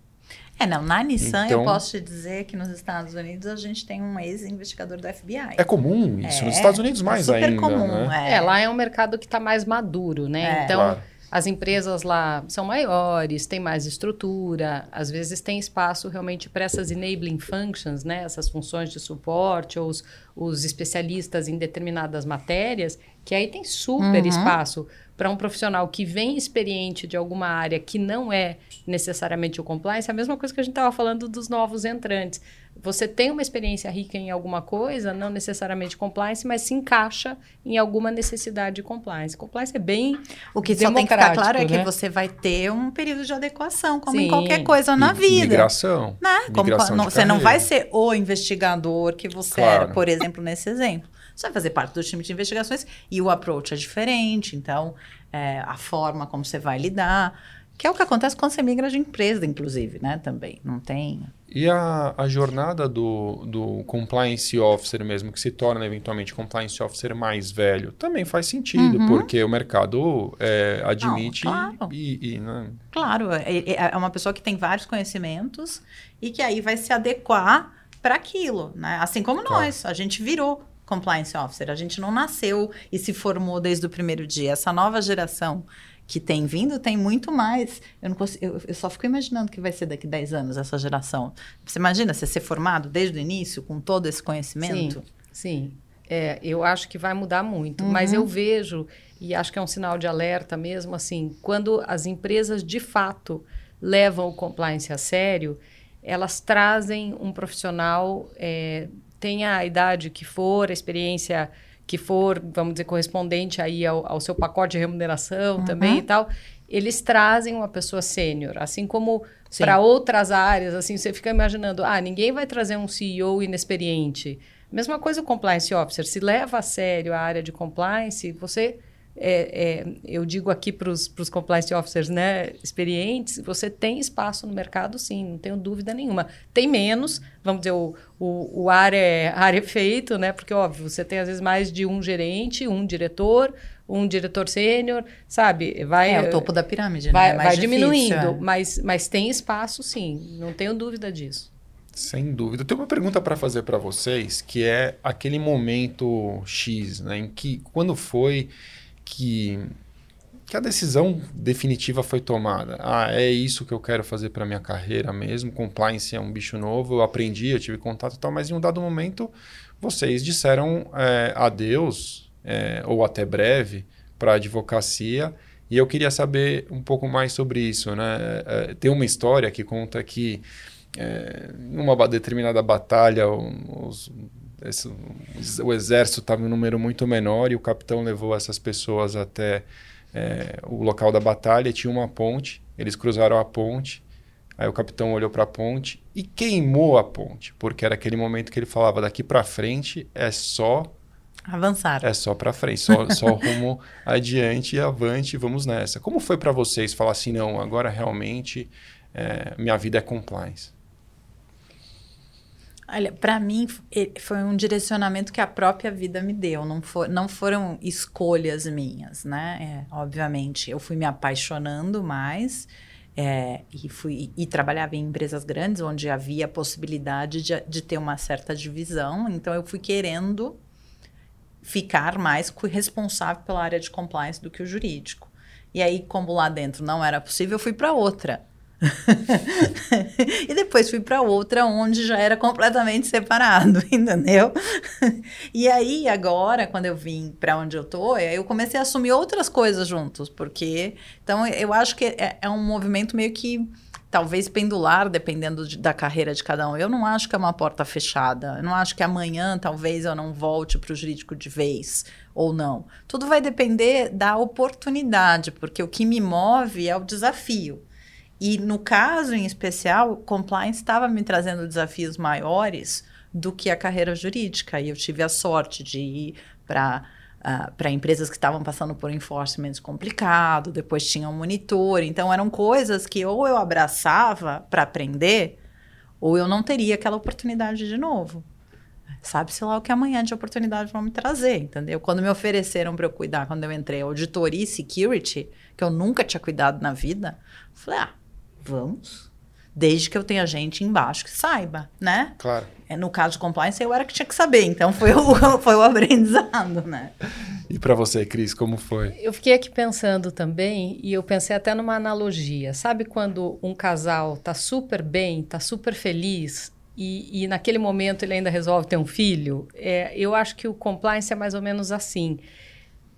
É, não, na Nissan então, eu posso te dizer que nos Estados Unidos a gente tem um ex-investigador do FBI. É comum isso, é, nos Estados Unidos mais é super ainda. Comum, né? é. é, lá é um mercado que está mais maduro, né? É. Então, claro. As empresas lá são maiores, têm mais estrutura, às vezes tem espaço realmente para essas enabling functions, né? Essas funções de suporte ou os, os especialistas em determinadas matérias, que aí tem super uhum. espaço para um profissional que vem experiente de alguma área que não é necessariamente o compliance, é a mesma coisa que a gente estava falando dos novos entrantes. Você tem uma experiência rica em alguma coisa, não necessariamente compliance, mas se encaixa em alguma necessidade de compliance. Compliance é bem O que só tem que ficar claro é que né? você vai ter um período de adequação, como Sim. em qualquer coisa na vida. Migração. Né? Migração como, não, você não vai ser o investigador que você claro. era, por exemplo, nesse exemplo. Você vai fazer parte do time de investigações e o approach é diferente, então é, a forma como você vai lidar, que é o que acontece quando você migra de empresa, inclusive, né? Também não tem. E a, a jornada do, do compliance officer mesmo, que se torna eventualmente compliance officer mais velho, também faz sentido, uhum. porque o mercado é, admite não, claro. e, e né? Claro, é, é, é uma pessoa que tem vários conhecimentos e que aí vai se adequar para aquilo, né? Assim como claro. nós, a gente virou compliance officer. A gente não nasceu e se formou desde o primeiro dia. Essa nova geração que tem vindo tem muito mais. Eu, não consigo, eu, eu só fico imaginando que vai ser daqui 10 anos essa geração. Você imagina você ser formado desde o início com todo esse conhecimento? Sim, sim. É, eu acho que vai mudar muito, uhum. mas eu vejo, e acho que é um sinal de alerta mesmo, assim, quando as empresas de fato levam o compliance a sério, elas trazem um profissional é, tenha a idade que for, a experiência que for, vamos dizer, correspondente aí ao, ao seu pacote de remuneração uhum. também e tal, eles trazem uma pessoa sênior, assim como para outras áreas, assim, você fica imaginando, ah, ninguém vai trazer um CEO inexperiente. Mesma coisa o compliance officer, se leva a sério a área de compliance, você é, é, eu digo aqui para os compliance officers né, experientes, você tem espaço no mercado, sim, não tenho dúvida nenhuma. Tem menos, vamos dizer, o, o, o ar, é, ar é feito, né? Porque, óbvio, você tem às vezes mais de um gerente, um diretor, um diretor sênior, sabe? Vai, é o topo da pirâmide, vai, né? É vai diminuindo, é. mas, mas tem espaço, sim, não tenho dúvida disso. Sem dúvida. Eu tenho uma pergunta para fazer para vocês, que é aquele momento X, né? Em que, quando foi que, que a decisão definitiva foi tomada. Ah, é isso que eu quero fazer para minha carreira mesmo. Compliance é um bicho novo, eu aprendi, eu tive contato e tal, mas em um dado momento vocês disseram é, adeus é, ou até breve para a advocacia. E eu queria saber um pouco mais sobre isso. Né? É, tem uma história que conta que é, numa determinada batalha, os, esse, o exército estava em um número muito menor e o capitão levou essas pessoas até é, o local da batalha. Tinha uma ponte, eles cruzaram a ponte. Aí o capitão olhou para a ponte e queimou a ponte, porque era aquele momento que ele falava: daqui para frente é só avançar. É só para frente, só, [LAUGHS] só rumo adiante e avante, vamos nessa. Como foi para vocês falar assim, não, agora realmente é, minha vida é compliance? Olha, para mim foi um direcionamento que a própria vida me deu, não, for, não foram escolhas minhas, né? É, obviamente, eu fui me apaixonando mais é, e fui e trabalhava em empresas grandes onde havia a possibilidade de, de ter uma certa divisão, então eu fui querendo ficar mais responsável pela área de compliance do que o jurídico. E aí, como lá dentro não era possível, eu fui para outra. [LAUGHS] e depois fui para outra onde já era completamente separado, [LAUGHS] entendeu? e aí agora, quando eu vim para onde eu tô, eu comecei a assumir outras coisas juntos, porque então eu acho que é, é um movimento meio que talvez pendular, dependendo de, da carreira de cada um. Eu não acho que é uma porta fechada. Eu não acho que amanhã talvez eu não volte para o jurídico de vez ou não. Tudo vai depender da oportunidade, porque o que me move é o desafio. E no caso em especial, compliance estava me trazendo desafios maiores do que a carreira jurídica. E eu tive a sorte de ir para uh, ah, para empresas que estavam passando por enforcement complicado, depois tinha um monitor. Então, eram coisas que ou eu abraçava para aprender, ou eu não teria aquela oportunidade de novo. Sabe-se lá o que amanhã de oportunidade vão me trazer, entendeu? Quando me ofereceram para eu cuidar, quando eu entrei auditoria e security, que eu nunca tinha cuidado na vida, falei, ah, Vamos. Desde que eu tenha gente embaixo que saiba, né? Claro. É, no caso de compliance, eu era que tinha que saber, então foi o, [LAUGHS] foi o aprendizado, né? E para você, Cris, como foi? Eu fiquei aqui pensando também, e eu pensei até numa analogia. Sabe quando um casal tá super bem, tá super feliz, e, e naquele momento ele ainda resolve ter um filho? É, eu acho que o compliance é mais ou menos assim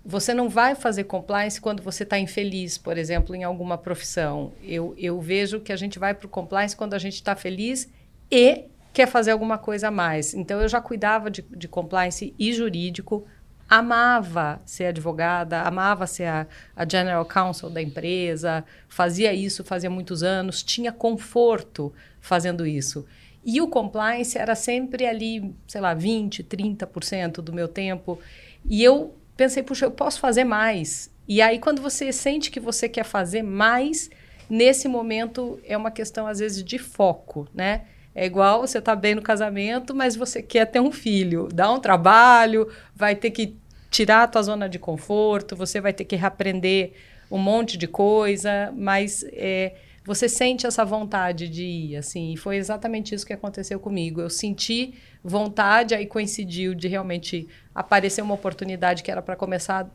você não vai fazer compliance quando você está infeliz, por exemplo, em alguma profissão. Eu, eu vejo que a gente vai para o compliance quando a gente está feliz e quer fazer alguma coisa a mais. Então, eu já cuidava de, de compliance e jurídico, amava ser advogada, amava ser a, a, general counsel da empresa, fazia isso fazia muitos anos, tinha conforto fazendo isso. E o compliance era sempre ali, sei lá, 20, 30% do meu tempo. E eu pensei, puxa, eu posso fazer mais. E aí, quando você sente que você quer fazer mais, nesse momento é uma questão, às vezes, de foco, né? É igual você tá bem no casamento, mas você quer ter um filho. Dá um trabalho, vai ter que tirar a tua zona de conforto, você vai ter que reaprender um monte de coisa, mas é, você sente essa vontade de ir, assim. E foi exatamente isso que aconteceu comigo. Eu senti vontade, aí coincidiu de realmente aparecer uma oportunidade que era para começar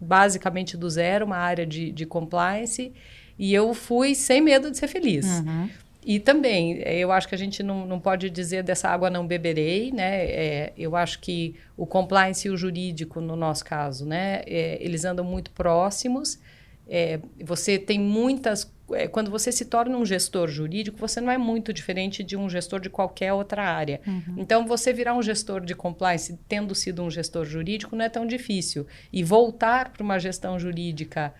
basicamente do zero, uma área de, de compliance, e eu fui sem medo de ser feliz. Uhum. E também, eh, eu acho que a gente não, não pode dizer dessa água não beberei, né? É, eu acho que o compliance e o jurídico, no nosso caso, né? É, eles andam muito próximos. É, você tem muitas. É, quando você se torna um gestor jurídico, você não é muito diferente de um gestor de qualquer outra área. Uhum. Então, você virar um gestor de compliance, tendo sido um gestor jurídico, não é tão difícil. E voltar para uma gestão jurídica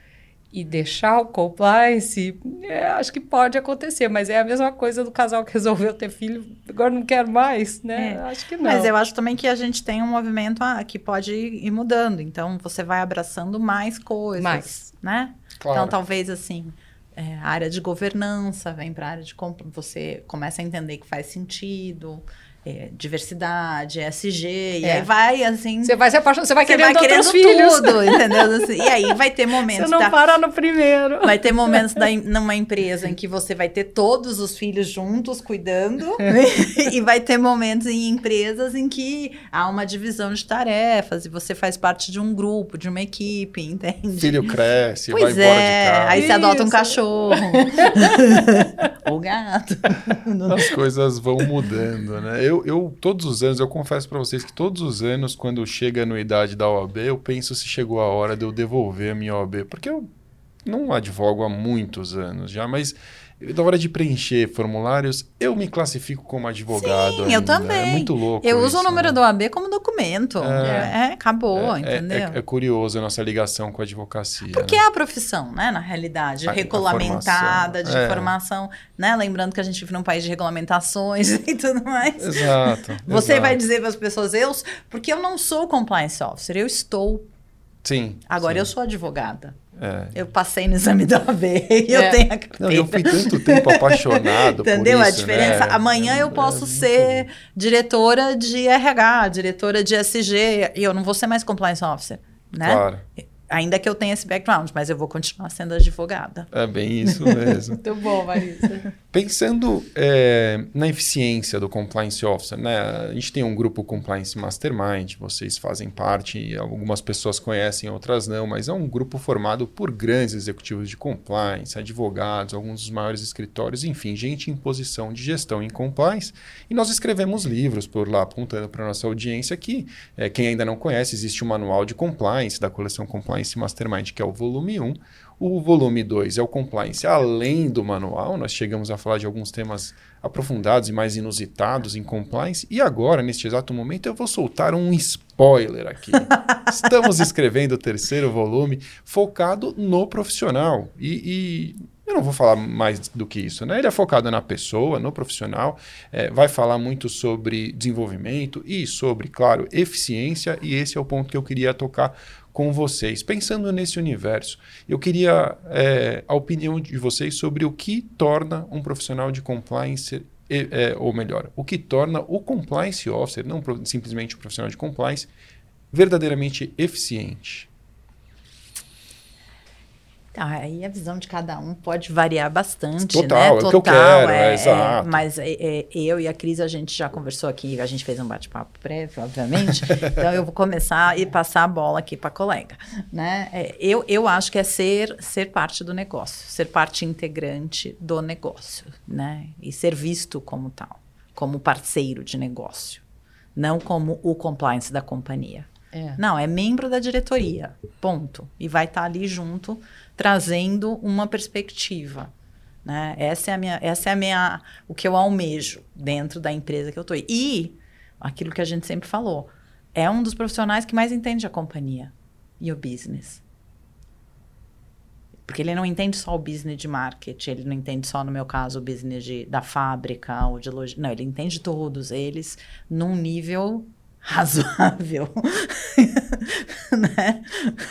e deixar o compliance, é, acho que pode acontecer, mas é a mesma coisa do casal que [LAUGHS] resolveu ter filho, agora não quer mais, né? É. Acho que não. Mas eu acho também que a gente tem um movimento ah, que pode ir mudando, então você vai abraçando mais coisas, mais. né? Claro. Então talvez assim, é, área de governança vem para a área de você começa a entender que faz sentido é, diversidade, SG, é. e aí vai assim. Você vai se apaixonando, você vai você querendo, vai querendo outros filhos. tudo, [LAUGHS] entendeu? Assim, e aí vai ter momentos. Você não da, para no primeiro. Vai ter momentos da, [LAUGHS] numa empresa em que você vai ter todos os filhos juntos cuidando, [LAUGHS] e vai ter momentos em empresas em que há uma divisão de tarefas e você faz parte de um grupo, de uma equipe, entende? Filho cresce, pois vai é, embora de casa. Aí você adota um cachorro. Ou gato. As coisas vão mudando, né? Eu, eu, todos os anos, eu confesso para vocês que todos os anos, quando chega a anuidade da OAB, eu penso se chegou a hora de eu devolver a minha OAB. Porque eu não advogo há muitos anos já, mas na hora de preencher formulários, eu me classifico como advogado. Sim, ainda. eu também. É muito louco. Eu uso o número né? do AB como documento. É, é acabou, é, é entendeu? É, é, curioso a nossa ligação com a advocacia. Porque né? é a profissão, né, na realidade, a, regulamentada, a de é. formação, né? Lembrando que a gente vive num país de regulamentações [LAUGHS] e tudo mais. Exato. Você exato. vai dizer para as pessoas, eu, porque eu não sou compliance officer, eu estou. Sim. Agora sim. eu sou advogada. É. Eu passei no exame da [LAUGHS] OAB e é. eu tenho a carteira. Não, eu fui tanto tempo apaixonado Entendeu por isso, a diferença? Né? Amanhã eu é posso é ser muito... diretora de RH, diretora de SG, e eu não vou ser mais compliance officer, né? Claro. Ainda que eu tenha esse background, mas eu vou continuar sendo advogada. É bem isso mesmo. [LAUGHS] Muito bom, Marisa. Pensando é, na eficiência do compliance officer, né? A gente tem um grupo compliance mastermind, vocês fazem parte, algumas pessoas conhecem, outras não, mas é um grupo formado por grandes executivos de compliance, advogados, alguns dos maiores escritórios, enfim, gente em posição de gestão em compliance. E nós escrevemos livros por lá, apontando para nossa audiência que, é, quem ainda não conhece, existe o um manual de compliance da coleção Compliance Mastermind, que é o volume 1 o volume 2 é o compliance além do manual. Nós chegamos a falar de alguns temas aprofundados e mais inusitados em compliance. E agora, neste exato momento, eu vou soltar um spoiler aqui. [LAUGHS] Estamos escrevendo o terceiro volume focado no profissional. E, e, eu não vou falar mais do que isso, né? Ele é focado na pessoa, no profissional, é, vai falar muito sobre desenvolvimento e sobre, claro, eficiência, e esse é o ponto que eu queria tocar com vocês. Pensando nesse universo, eu queria é, a opinião de vocês sobre o que torna um profissional de compliance é, ou melhor, o que torna o compliance officer, não simplesmente o profissional de compliance, verdadeiramente eficiente. Ah, aí a visão de cada um pode variar bastante, Total, né? Total, é o que eu quero, é, é exato. Mas é, é, eu e a Cris, a gente já conversou aqui, a gente fez um bate-papo prévio, obviamente. [LAUGHS] então eu vou começar e passar a bola aqui para a colega, né? É, eu, eu acho que é ser, ser parte do negócio, ser parte integrante do negócio, né? E ser visto como tal, como parceiro de negócio, não como o compliance da companhia. É. Não, é membro da diretoria. Ponto. E vai estar tá ali junto, trazendo uma perspectiva. Né? Essa é a minha, essa é a minha, o que eu almejo dentro da empresa que eu estou. E aquilo que a gente sempre falou, é um dos profissionais que mais entende a companhia e o business. Porque ele não entende só o business de marketing, ele não entende só, no meu caso, o business de, da fábrica ou de logística. Não, ele entende todos eles num nível razoável. [LAUGHS] né?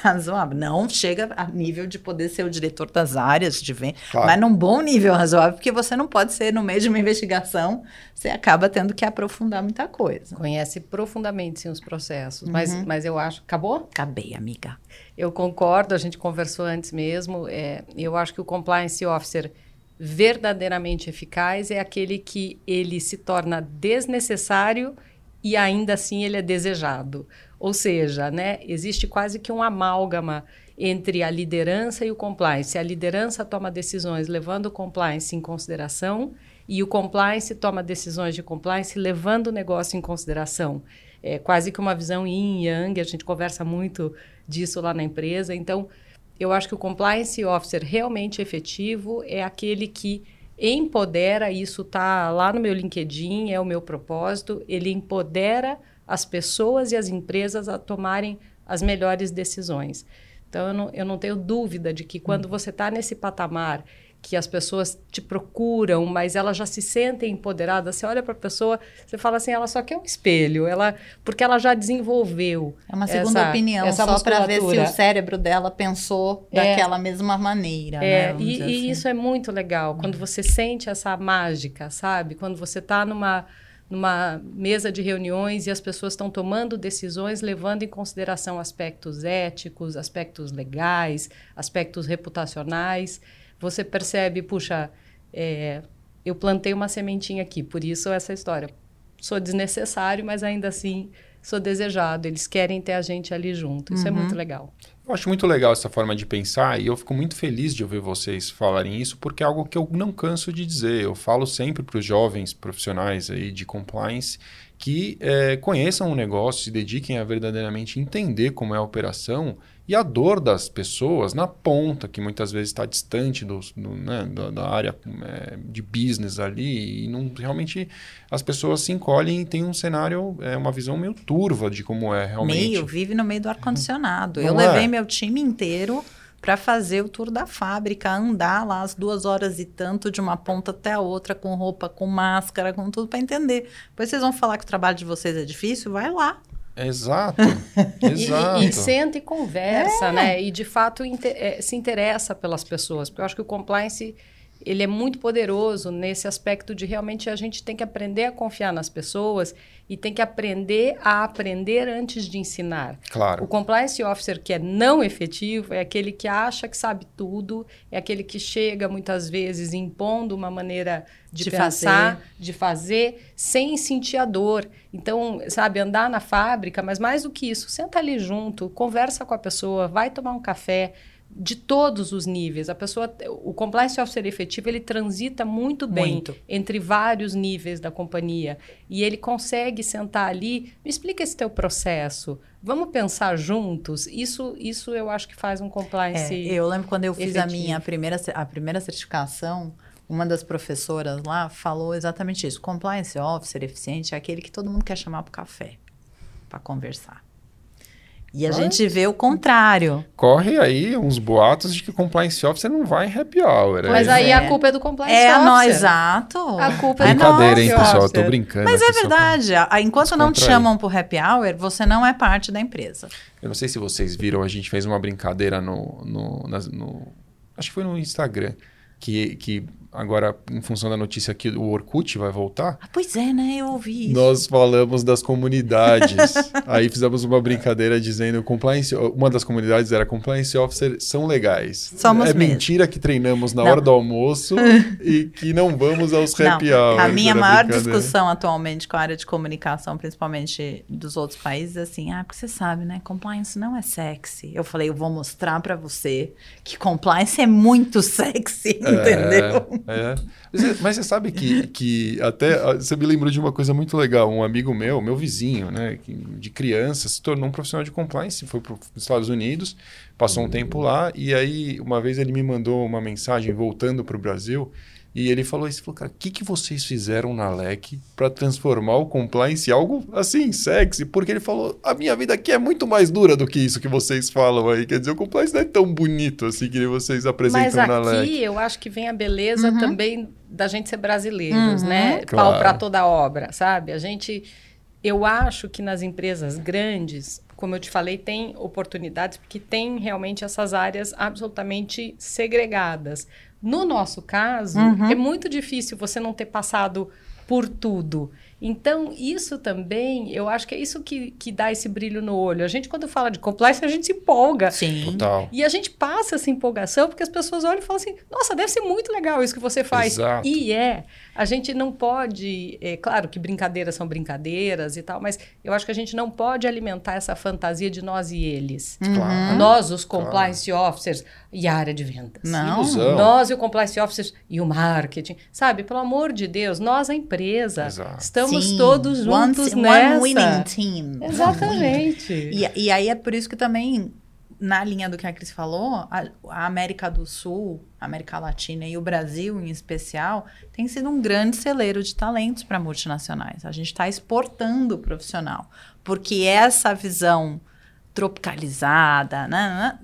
Razoável. Não chega a nível de poder ser o diretor das áreas de venda, claro. mas num bom nível razoável, porque você não pode ser, no meio de uma investigação, você acaba tendo que aprofundar muita coisa. Conhece profundamente, sim, os processos. Uhum. Mas, mas eu acho. Acabou? Acabei, amiga. Eu concordo, a gente conversou antes mesmo. É, eu acho que o compliance officer verdadeiramente eficaz é aquele que ele se torna desnecessário e ainda assim ele é desejado. Ou seja, né, existe quase que um amálgama entre a liderança e o compliance. A liderança toma decisões levando o compliance em consideração e o compliance toma decisões de compliance levando o negócio em consideração. É quase que uma visão yin yang, a gente conversa muito disso lá na empresa. Então, eu acho que o compliance officer realmente efetivo é aquele que empodera, isso está lá no meu LinkedIn, é o meu propósito, ele empodera as pessoas e as empresas a tomarem as melhores decisões. Então, eu não, eu não tenho dúvida de que quando hum. você está nesse patamar que as pessoas te procuram, mas elas já se sentem empoderadas. Você olha para a pessoa, você fala assim, ela só quer um espelho, ela porque ela já desenvolveu. É uma segunda essa, opinião, essa só para ver se o cérebro dela pensou é, daquela mesma maneira. É, né, e, assim. e, isso é muito legal, quando uhum. você sente essa mágica, sabe? Quando você está numa numa mesa de reuniões e as pessoas estão tomando decisões levando em consideração aspectos éticos, aspectos legais, aspectos reputacionais você percebe, puxa, é, eu plantei uma sementinha aqui, por isso essa história. Sou desnecessário, mas ainda assim sou desejado. Eles querem ter a gente ali junto. Isso uhum. é muito uhum. legal. Eu acho muito legal essa forma de pensar e eu fico muito feliz de ouvir vocês falarem isso, porque é algo que eu não canso de dizer. Eu falo sempre para os jovens profissionais aí de compliance que é, conheçam o negócio, se dediquem a verdadeiramente entender como é a operação e a dor das pessoas na ponta, que muitas vezes está distante do, do né, da, da, área é, de business ali, e não, realmente as pessoas se encolhem e tem um cenário, é, uma visão meio turva de como é realmente. Meio, vive no meio do ar-condicionado. Eu levei é? meu time inteiro para fazer o tour da fábrica, andar lá as duas horas e tanto de uma ponta até a outra, com roupa, com máscara, com tudo para entender. Depois vocês vão falar que o trabalho de vocês é difícil, vai lá. Exato, [LAUGHS] exato. E, e, senta e conversa, é. né? E de fato inter, é, se interessa pelas pessoas. Porque eu acho que o compliance ele é muito poderoso nesse aspecto de realmente a gente tem que aprender a confiar nas pessoas e tem que aprender a aprender antes de ensinar. Claro. O compliance officer que é não efetivo é aquele que acha que sabe tudo, é aquele que chega muitas vezes impondo uma maneira de, de pensar, fazer. de fazer, sem sentir a dor. Então, sabe, andar na fábrica, mas mais do que isso, senta ali junto, conversa com a pessoa, vai tomar um café de todos os níveis. A pessoa, o compliance officer efetivo, ele transita muito bem muito. entre vários níveis da companhia e ele consegue sentar ali, me explica esse teu processo. Vamos pensar juntos. Isso, isso eu acho que faz um compliance. É, eu lembro quando eu fiz efetivo. a minha primeira, a primeira certificação, uma das professoras lá falou exatamente isso. Compliance officer eficiente é aquele que todo mundo quer chamar para café, para conversar. E a gente vê o contrário. Corre aí uns boatos de que compliance officer não vai em happy hour. É Mas aí é. a culpa é do compliance é officer. É, nós, exato. A culpa é do Brincadeira, hein, pessoal? Eu tô brincando. Mas é verdade. Pra... Enquanto não te chamam pro happy hour, você não é parte da empresa. Eu não sei se vocês viram, a gente fez uma brincadeira no... no, no acho que foi no Instagram. Que, que agora, em função da notícia que o Orkut vai voltar. Ah, pois é, né? Eu ouvi isso. Nós falamos das comunidades. [LAUGHS] Aí fizemos uma brincadeira dizendo compliance, uma das comunidades era compliance officer são legais. Somos é mesmo. mentira que treinamos na não. hora do almoço [LAUGHS] e que não vamos aos happy hours. A minha maior discussão atualmente com a área de comunicação, principalmente dos outros países, é assim, ah, porque você sabe, né? Compliance não é sexy. Eu falei, eu vou mostrar para você que compliance é muito [LAUGHS] sexy, é... entendeu? É. Mas você sabe que, que até você me lembrou de uma coisa muito legal. Um amigo meu, meu vizinho, né, de criança, se tornou um profissional de compliance, foi para os Estados Unidos, passou um tempo lá, e aí uma vez ele me mandou uma mensagem voltando para o Brasil. E ele falou isso, falou, cara, o que, que vocês fizeram na LEC para transformar o compliance em algo assim, sexy? Porque ele falou, a minha vida aqui é muito mais dura do que isso que vocês falam aí. Quer dizer, o compliance não é tão bonito assim que vocês apresentam na LEC. Mas aqui eu acho que vem a beleza uhum. também da gente ser brasileiros, uhum. né? Claro. Pau para toda obra, sabe? A gente, eu acho que nas empresas grandes como eu te falei, tem oportunidades, porque tem realmente essas áreas absolutamente segregadas. No nosso caso, uhum. é muito difícil você não ter passado por tudo. Então, isso também, eu acho que é isso que, que dá esse brilho no olho. A gente, quando fala de compliance, a gente se empolga. Sim. Total. E a gente passa essa empolgação porque as pessoas olham e falam assim: nossa, deve ser muito legal isso que você faz. Exato. E é. A gente não pode. É claro que brincadeiras são brincadeiras e tal, mas eu acho que a gente não pode alimentar essa fantasia de nós e eles. Claro. Nós, os compliance claro. officers e a área de vendas. Não. Ilusão. Nós e o compliance officers e o marketing. Sabe, pelo amor de Deus, nós, a empresa, Exato. estamos Sim. todos juntos one, nessa. One winning team. Exatamente. E, e aí é por isso que também, na linha do que a Cris falou, a, a América do Sul, a América Latina e o Brasil em especial, tem sido um grande celeiro de talentos para multinacionais. A gente está exportando o profissional. Porque essa visão tropicalizada, né, né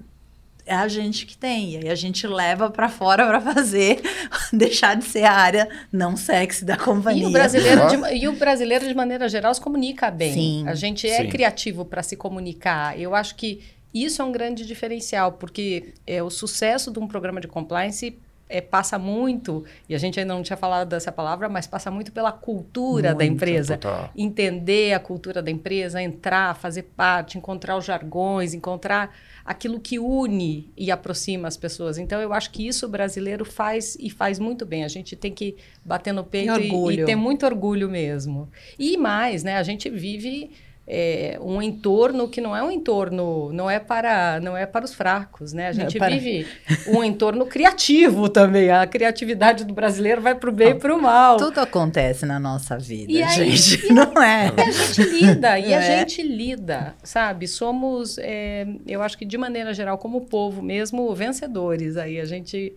é a gente que tem. E aí a gente leva para fora para fazer, [LAUGHS] deixar de ser a área não sexy da companhia. E o, brasileiro de, e o brasileiro, de maneira geral, se comunica bem. Sim. A gente é Sim. criativo para se comunicar. Eu acho que isso é um grande diferencial, porque é, o sucesso de um programa de compliance é, passa muito, e a gente ainda não tinha falado dessa palavra, mas passa muito pela cultura Muito, da empresa. total. Entender a cultura da empresa, entrar, fazer parte, encontrar os jargões, encontrar aquilo que une e aproxima as pessoas. Então, eu acho que isso o brasileiro faz e faz muito bem. A gente tem que bater no peito e, orgulho. e ter muito orgulho mesmo. E mais, né? A gente vive é, um entorno que não é um entorno, não é para, não é para os fracos, né? A gente para- vive [LAUGHS] um entorno criativo também. A criatividade do brasileiro vai para o bem e para o mal. Tudo acontece na nossa vida, E gente. não é? E a gente lida, e a É. gente lida, sabe? Somos, é, eu acho que de maneira geral, como povo mesmo, vencedores. Aí a gente,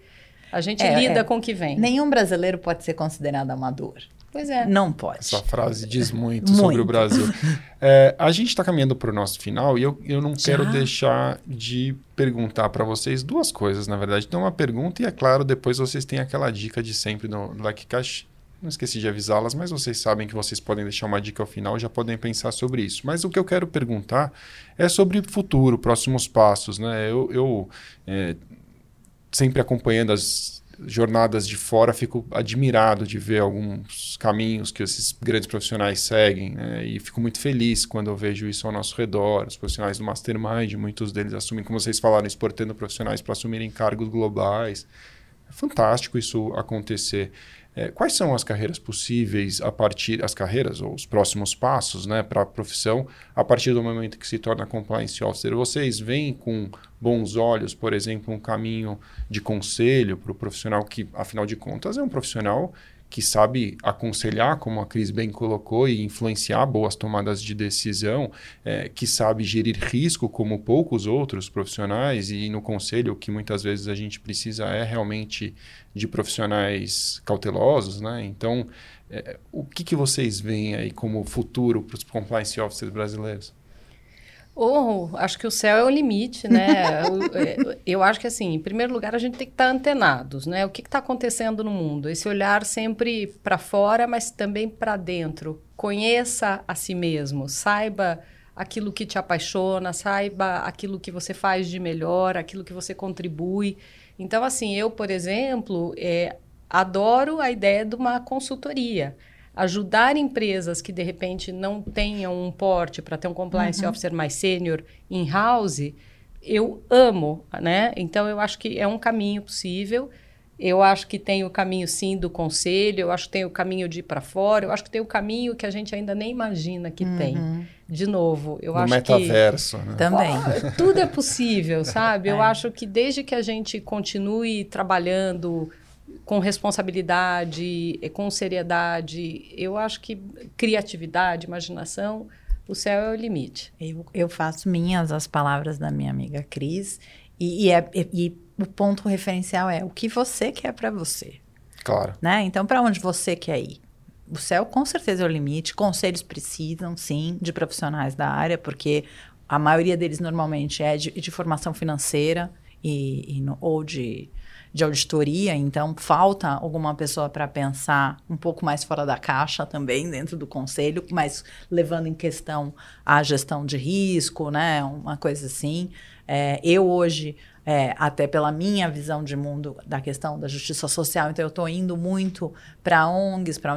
a gente É, lida é. com o que vem. Nenhum brasileiro pode ser considerado amador. Pois é. Não pode. Essa frase diz muito, Muito. sobre o Brasil. [LAUGHS] É, a gente está caminhando para o nosso final e eu, eu não Já? quero deixar de perguntar para vocês duas coisas, na verdade. Então, uma pergunta e, é claro, depois vocês têm aquela dica de sempre no Like Cash. Não esqueci de avisá-las, mas vocês sabem que vocês podem deixar uma dica ao final, já podem pensar sobre isso. Mas o que eu quero perguntar é sobre futuro, próximos passos. Né? Eu, eu é, sempre acompanhando as jornadas de fora, fico admirado de ver alguns caminhos que esses grandes profissionais seguem, né? e fico muito feliz quando eu vejo isso ao nosso redor. Os profissionais do Mastermind, muitos deles assumem, como vocês falaram, exportando profissionais para assumirem cargos globais. É fantástico isso acontecer. É, quais são as carreiras possíveis a partir, as carreiras ou os próximos passos né, para a profissão a partir do momento que se torna compliance officer? Vocês veem com bons olhos, por exemplo, um caminho de conselho para o profissional que, afinal de contas, é um profissional que sabe aconselhar, como a Cris bem colocou, e influenciar boas tomadas de decisão, é, que sabe gerir risco como poucos outros profissionais, e no conselho o que muitas vezes a gente precisa é realmente de profissionais cautelosos, né? Então, é, o que, que vocês veem aí como futuro para os compliance officers brasileiros? Ou acho que o céu é o limite, né? [LAUGHS] O- é, eu acho que assim, em primeiro lugar, a gente tem que estar antenados, né? O que está acontecendo no mundo? Esse olhar sempre para fora, mas também para dentro. Conheça a si mesmo, saiba aquilo que te apaixona, saiba aquilo que você faz de melhor, aquilo que você contribui. Então, assim, eu, por exemplo, é, adoro a ideia de uma consultoria ajudar empresas que de repente não tenham um porte para ter um compliance officer mais sênior in-house, eu amo, né? Então eu acho que é um caminho possível. Eu acho que tem o caminho sim do conselho, eu acho que tem o caminho de ir para fora, eu acho que tem o caminho que a gente ainda nem imagina que tem. De novo, eu no acho que metaverso, né? Também. tudo é possível, sabe? Eu [LAUGHS] É. acho que desde que a gente continue trabalhando com responsabilidade, com seriedade. Eu acho que criatividade, imaginação, o céu é o limite. Eu, eu faço minhas as palavras da minha amiga Cris, e, e, é, e, e o ponto referencial é o que você quer para você. Claro. Né? Então, para onde você quer ir? O céu com certeza é o limite. Conselhos precisam, sim, de profissionais da área, porque a maioria deles normalmente é de, de formação financeira e, e no, ou de de auditoria, então falta alguma pessoa para pensar um pouco mais fora da caixa também dentro do conselho, mas levando em questão a gestão de risco, né, uma coisa assim. É, eu hoje é, até pela minha visão de mundo da questão da justiça social. Então, eu estou indo muito para ONGs, para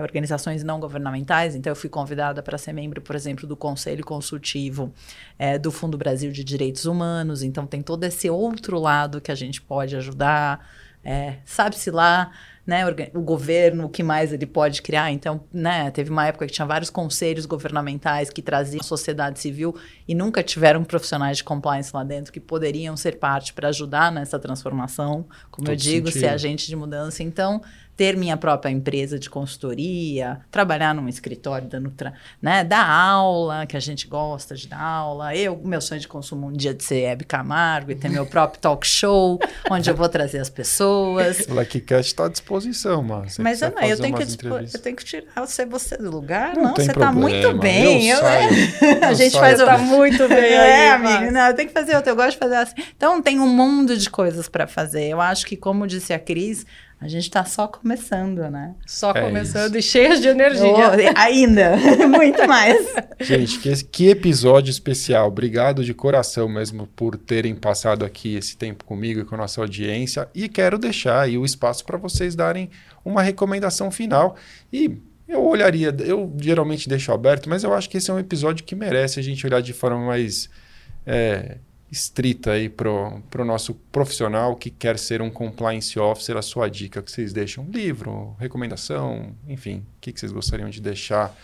organizações não governamentais. Então, eu fui convidada para ser membro, por exemplo, do Conselho Consultivo é, do Fundo Brasil de Direitos Humanos. Então, tem todo esse outro lado que a gente pode ajudar. É, Sabe-se lá né, o governo, o que mais ele pode criar. Então, né, teve uma época que tinha vários conselhos governamentais que traziam a sociedade civil e nunca tiveram profissionais de compliance lá dentro que poderiam ser parte para ajudar nessa transformação, como Todo eu digo, sentido. ser agente de mudança. Então, ter minha própria empresa de consultoria, trabalhar num escritório dando, né, dar aula, que a gente gosta de dar aula. Eu, meu sonho de consumo um dia de ser Hebe Camargo e ter meu próprio talk show, [LAUGHS] onde eu vou trazer as pessoas. O LuckyCast está à disposição, mano. Mas eu, não, eu, tenho que, eu tenho que tirar você, você do lugar. Não, não você está muito bem. Eu, eu a gente faz. Tá muito [LAUGHS] [LAUGHS] bem É, amigo. Não, eu tenho que fazer outro. Eu gosto de fazer assim. Então, tem um mundo de coisas para fazer. Eu acho que, como disse a Cris, a gente está só começando, né? Só é começando isso. e cheias de energia. Oh, ainda, [LAUGHS] muito mais. Gente, que, que episódio especial. Obrigado de coração mesmo por terem passado aqui esse tempo comigo e com a nossa audiência. E quero deixar aí o espaço para vocês darem uma recomendação final. E eu olharia, eu geralmente deixo aberto, mas eu acho que esse é um episódio que merece a gente olhar de forma mais. É, estrita aí para o nosso profissional que quer ser um compliance officer, a sua dica que vocês deixam? Livro, recomendação, enfim, o que, que vocês gostariam de deixar?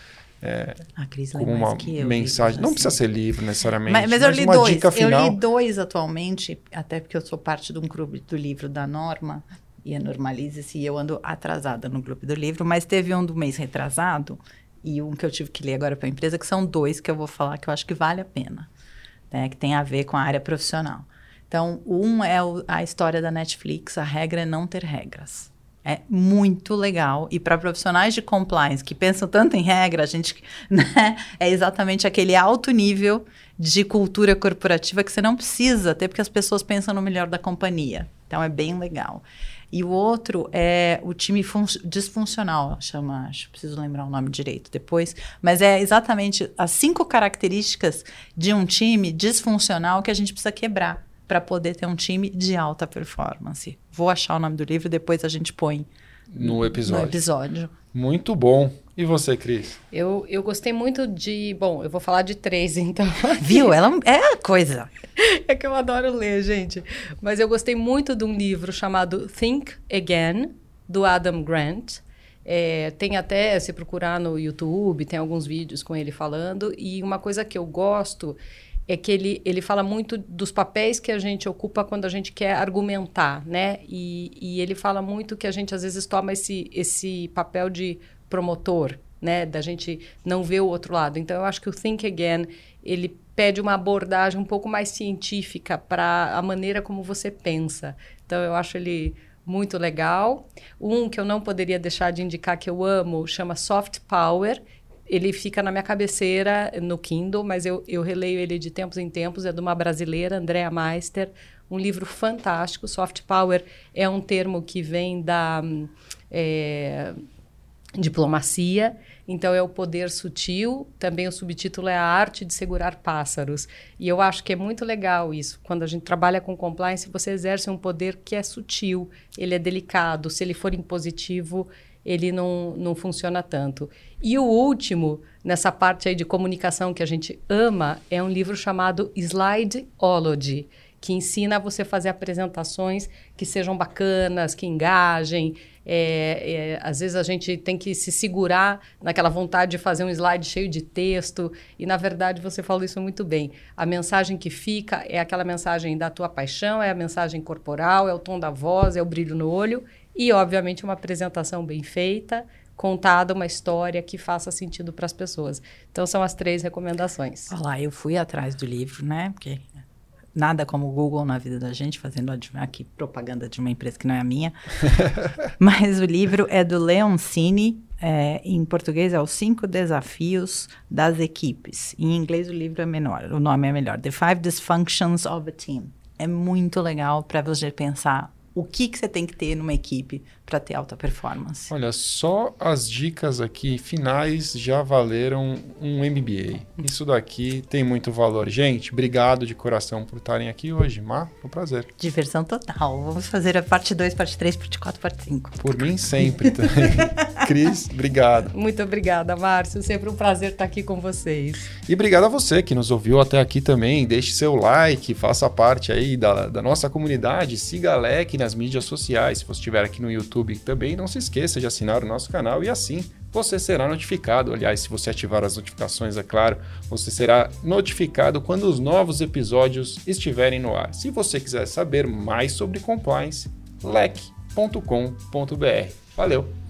É, a Cris como uma mensagem. Assim. Não precisa ser livro necessariamente. Mas, mas, mas eu li dois. Final. Eu li dois atualmente, até porque eu sou parte de um clube do livro da Norma e a Normalize-se, e eu ando atrasada no clube do livro, mas teve um do mês retrasado e um que eu tive que ler agora para a empresa, que são dois que eu vou falar que eu acho que vale a pena né, que tem a ver com a área profissional. Então, um é o, a história da Netflix, a regra é não ter regras. É muito legal. E para profissionais de compliance que pensam tanto em regra, a gente [LAUGHS] né, é exatamente aquele alto nível de cultura corporativa que você não precisa ter, porque as pessoas pensam no melhor da companhia. Então é bem legal. E o outro é o time disfuncional, chama, acho, preciso lembrar o nome direito depois, mas é exatamente as cinco características de um time disfuncional que a gente precisa quebrar para poder ter um time de alta performance. Vou achar o nome do livro, depois a gente põe no episódio. No episódio. Muito bom. E você, Cris? Eu, eu gostei muito de. Bom, eu vou falar de três, [LAUGHS] então. Viu? Ela é a coisa. [LAUGHS] é que eu adoro ler, gente. Mas eu gostei muito de um livro chamado Think Again, do Adam Grant. É, tem até, se procurar no YouTube, tem alguns vídeos com ele falando. E uma coisa que eu gosto é que ele, ele fala muito dos papéis que a gente ocupa quando a gente quer argumentar, né? E, e ele fala muito que a gente às vezes toma esse, esse papel de promotor, né? Da gente não ver o outro lado. Então, eu acho que o Think Again, ele pede uma abordagem um pouco mais científica para a maneira como você pensa. Então, eu acho ele muito legal. Um que eu não poderia deixar de indicar que eu amo chama Soft Power. Ele fica na minha cabeceira no Kindle, mas eu, eu releio ele de tempos em tempos. É de uma brasileira, Andrea Meister. Um livro fantástico. Soft Power é um termo que vem da. É, diplomacia, então é o poder sutil, também o subtítulo é a arte de segurar pássaros. E eu acho que é muito legal isso. Quando a gente trabalha com compliance, você exerce um poder que é sutil, ele é delicado, se ele for impositivo, ele não, não funciona tanto. E o último, nessa parte aí de comunicação que a gente ama, é um livro chamado Slideology, que ensina você fazer apresentações que sejam bacanas, que engajem, é, é, às vezes a gente tem que se segurar naquela vontade de fazer um slide cheio de texto, e na verdade você falou isso muito bem. A mensagem que fica é aquela mensagem da tua paixão, é a mensagem corporal, é o tom da voz, é o brilho no olho, e, obviamente, uma apresentação bem feita, contada uma história que faça sentido para as pessoas. Então, são as três recomendações. Olha lá, eu fui atrás do livro, né? Porque nada como o Google na vida da gente, fazendo aqui propaganda de uma empresa que não é a minha. [LAUGHS] Mas o livro é do Leoncini, é, em português é Os Cinco Desafios das Equipes. Em inglês o livro é menor, o nome é melhor. The Five Dysfunctions of a Team. É muito legal para você pensar o que, que você tem que ter numa equipe para ter alta performance. Olha, só as dicas aqui finais já valeram um MBA. Isso daqui tem muito valor. Gente, obrigado de coração por estarem aqui hoje. Má, foi um prazer. Diversão total. Vamos fazer a parte 2, parte 3, parte 4, parte 5. Por mim, sempre também. [LAUGHS] Cris, obrigado. Muito obrigada, Márcio. Sempre um prazer estar aqui com vocês. E obrigado a você que nos ouviu até aqui também. Deixe seu like, faça parte aí da, da nossa comunidade. Siga a LEC nas mídias sociais. Se você estiver aqui no YouTube, YouTube também. Não se esqueça de assinar o nosso canal e assim você será notificado. Aliás, se você ativar as notificações, é claro, você será notificado quando os novos episódios estiverem no ar. Se você quiser saber mais sobre compliance, lec.com.br. Valeu!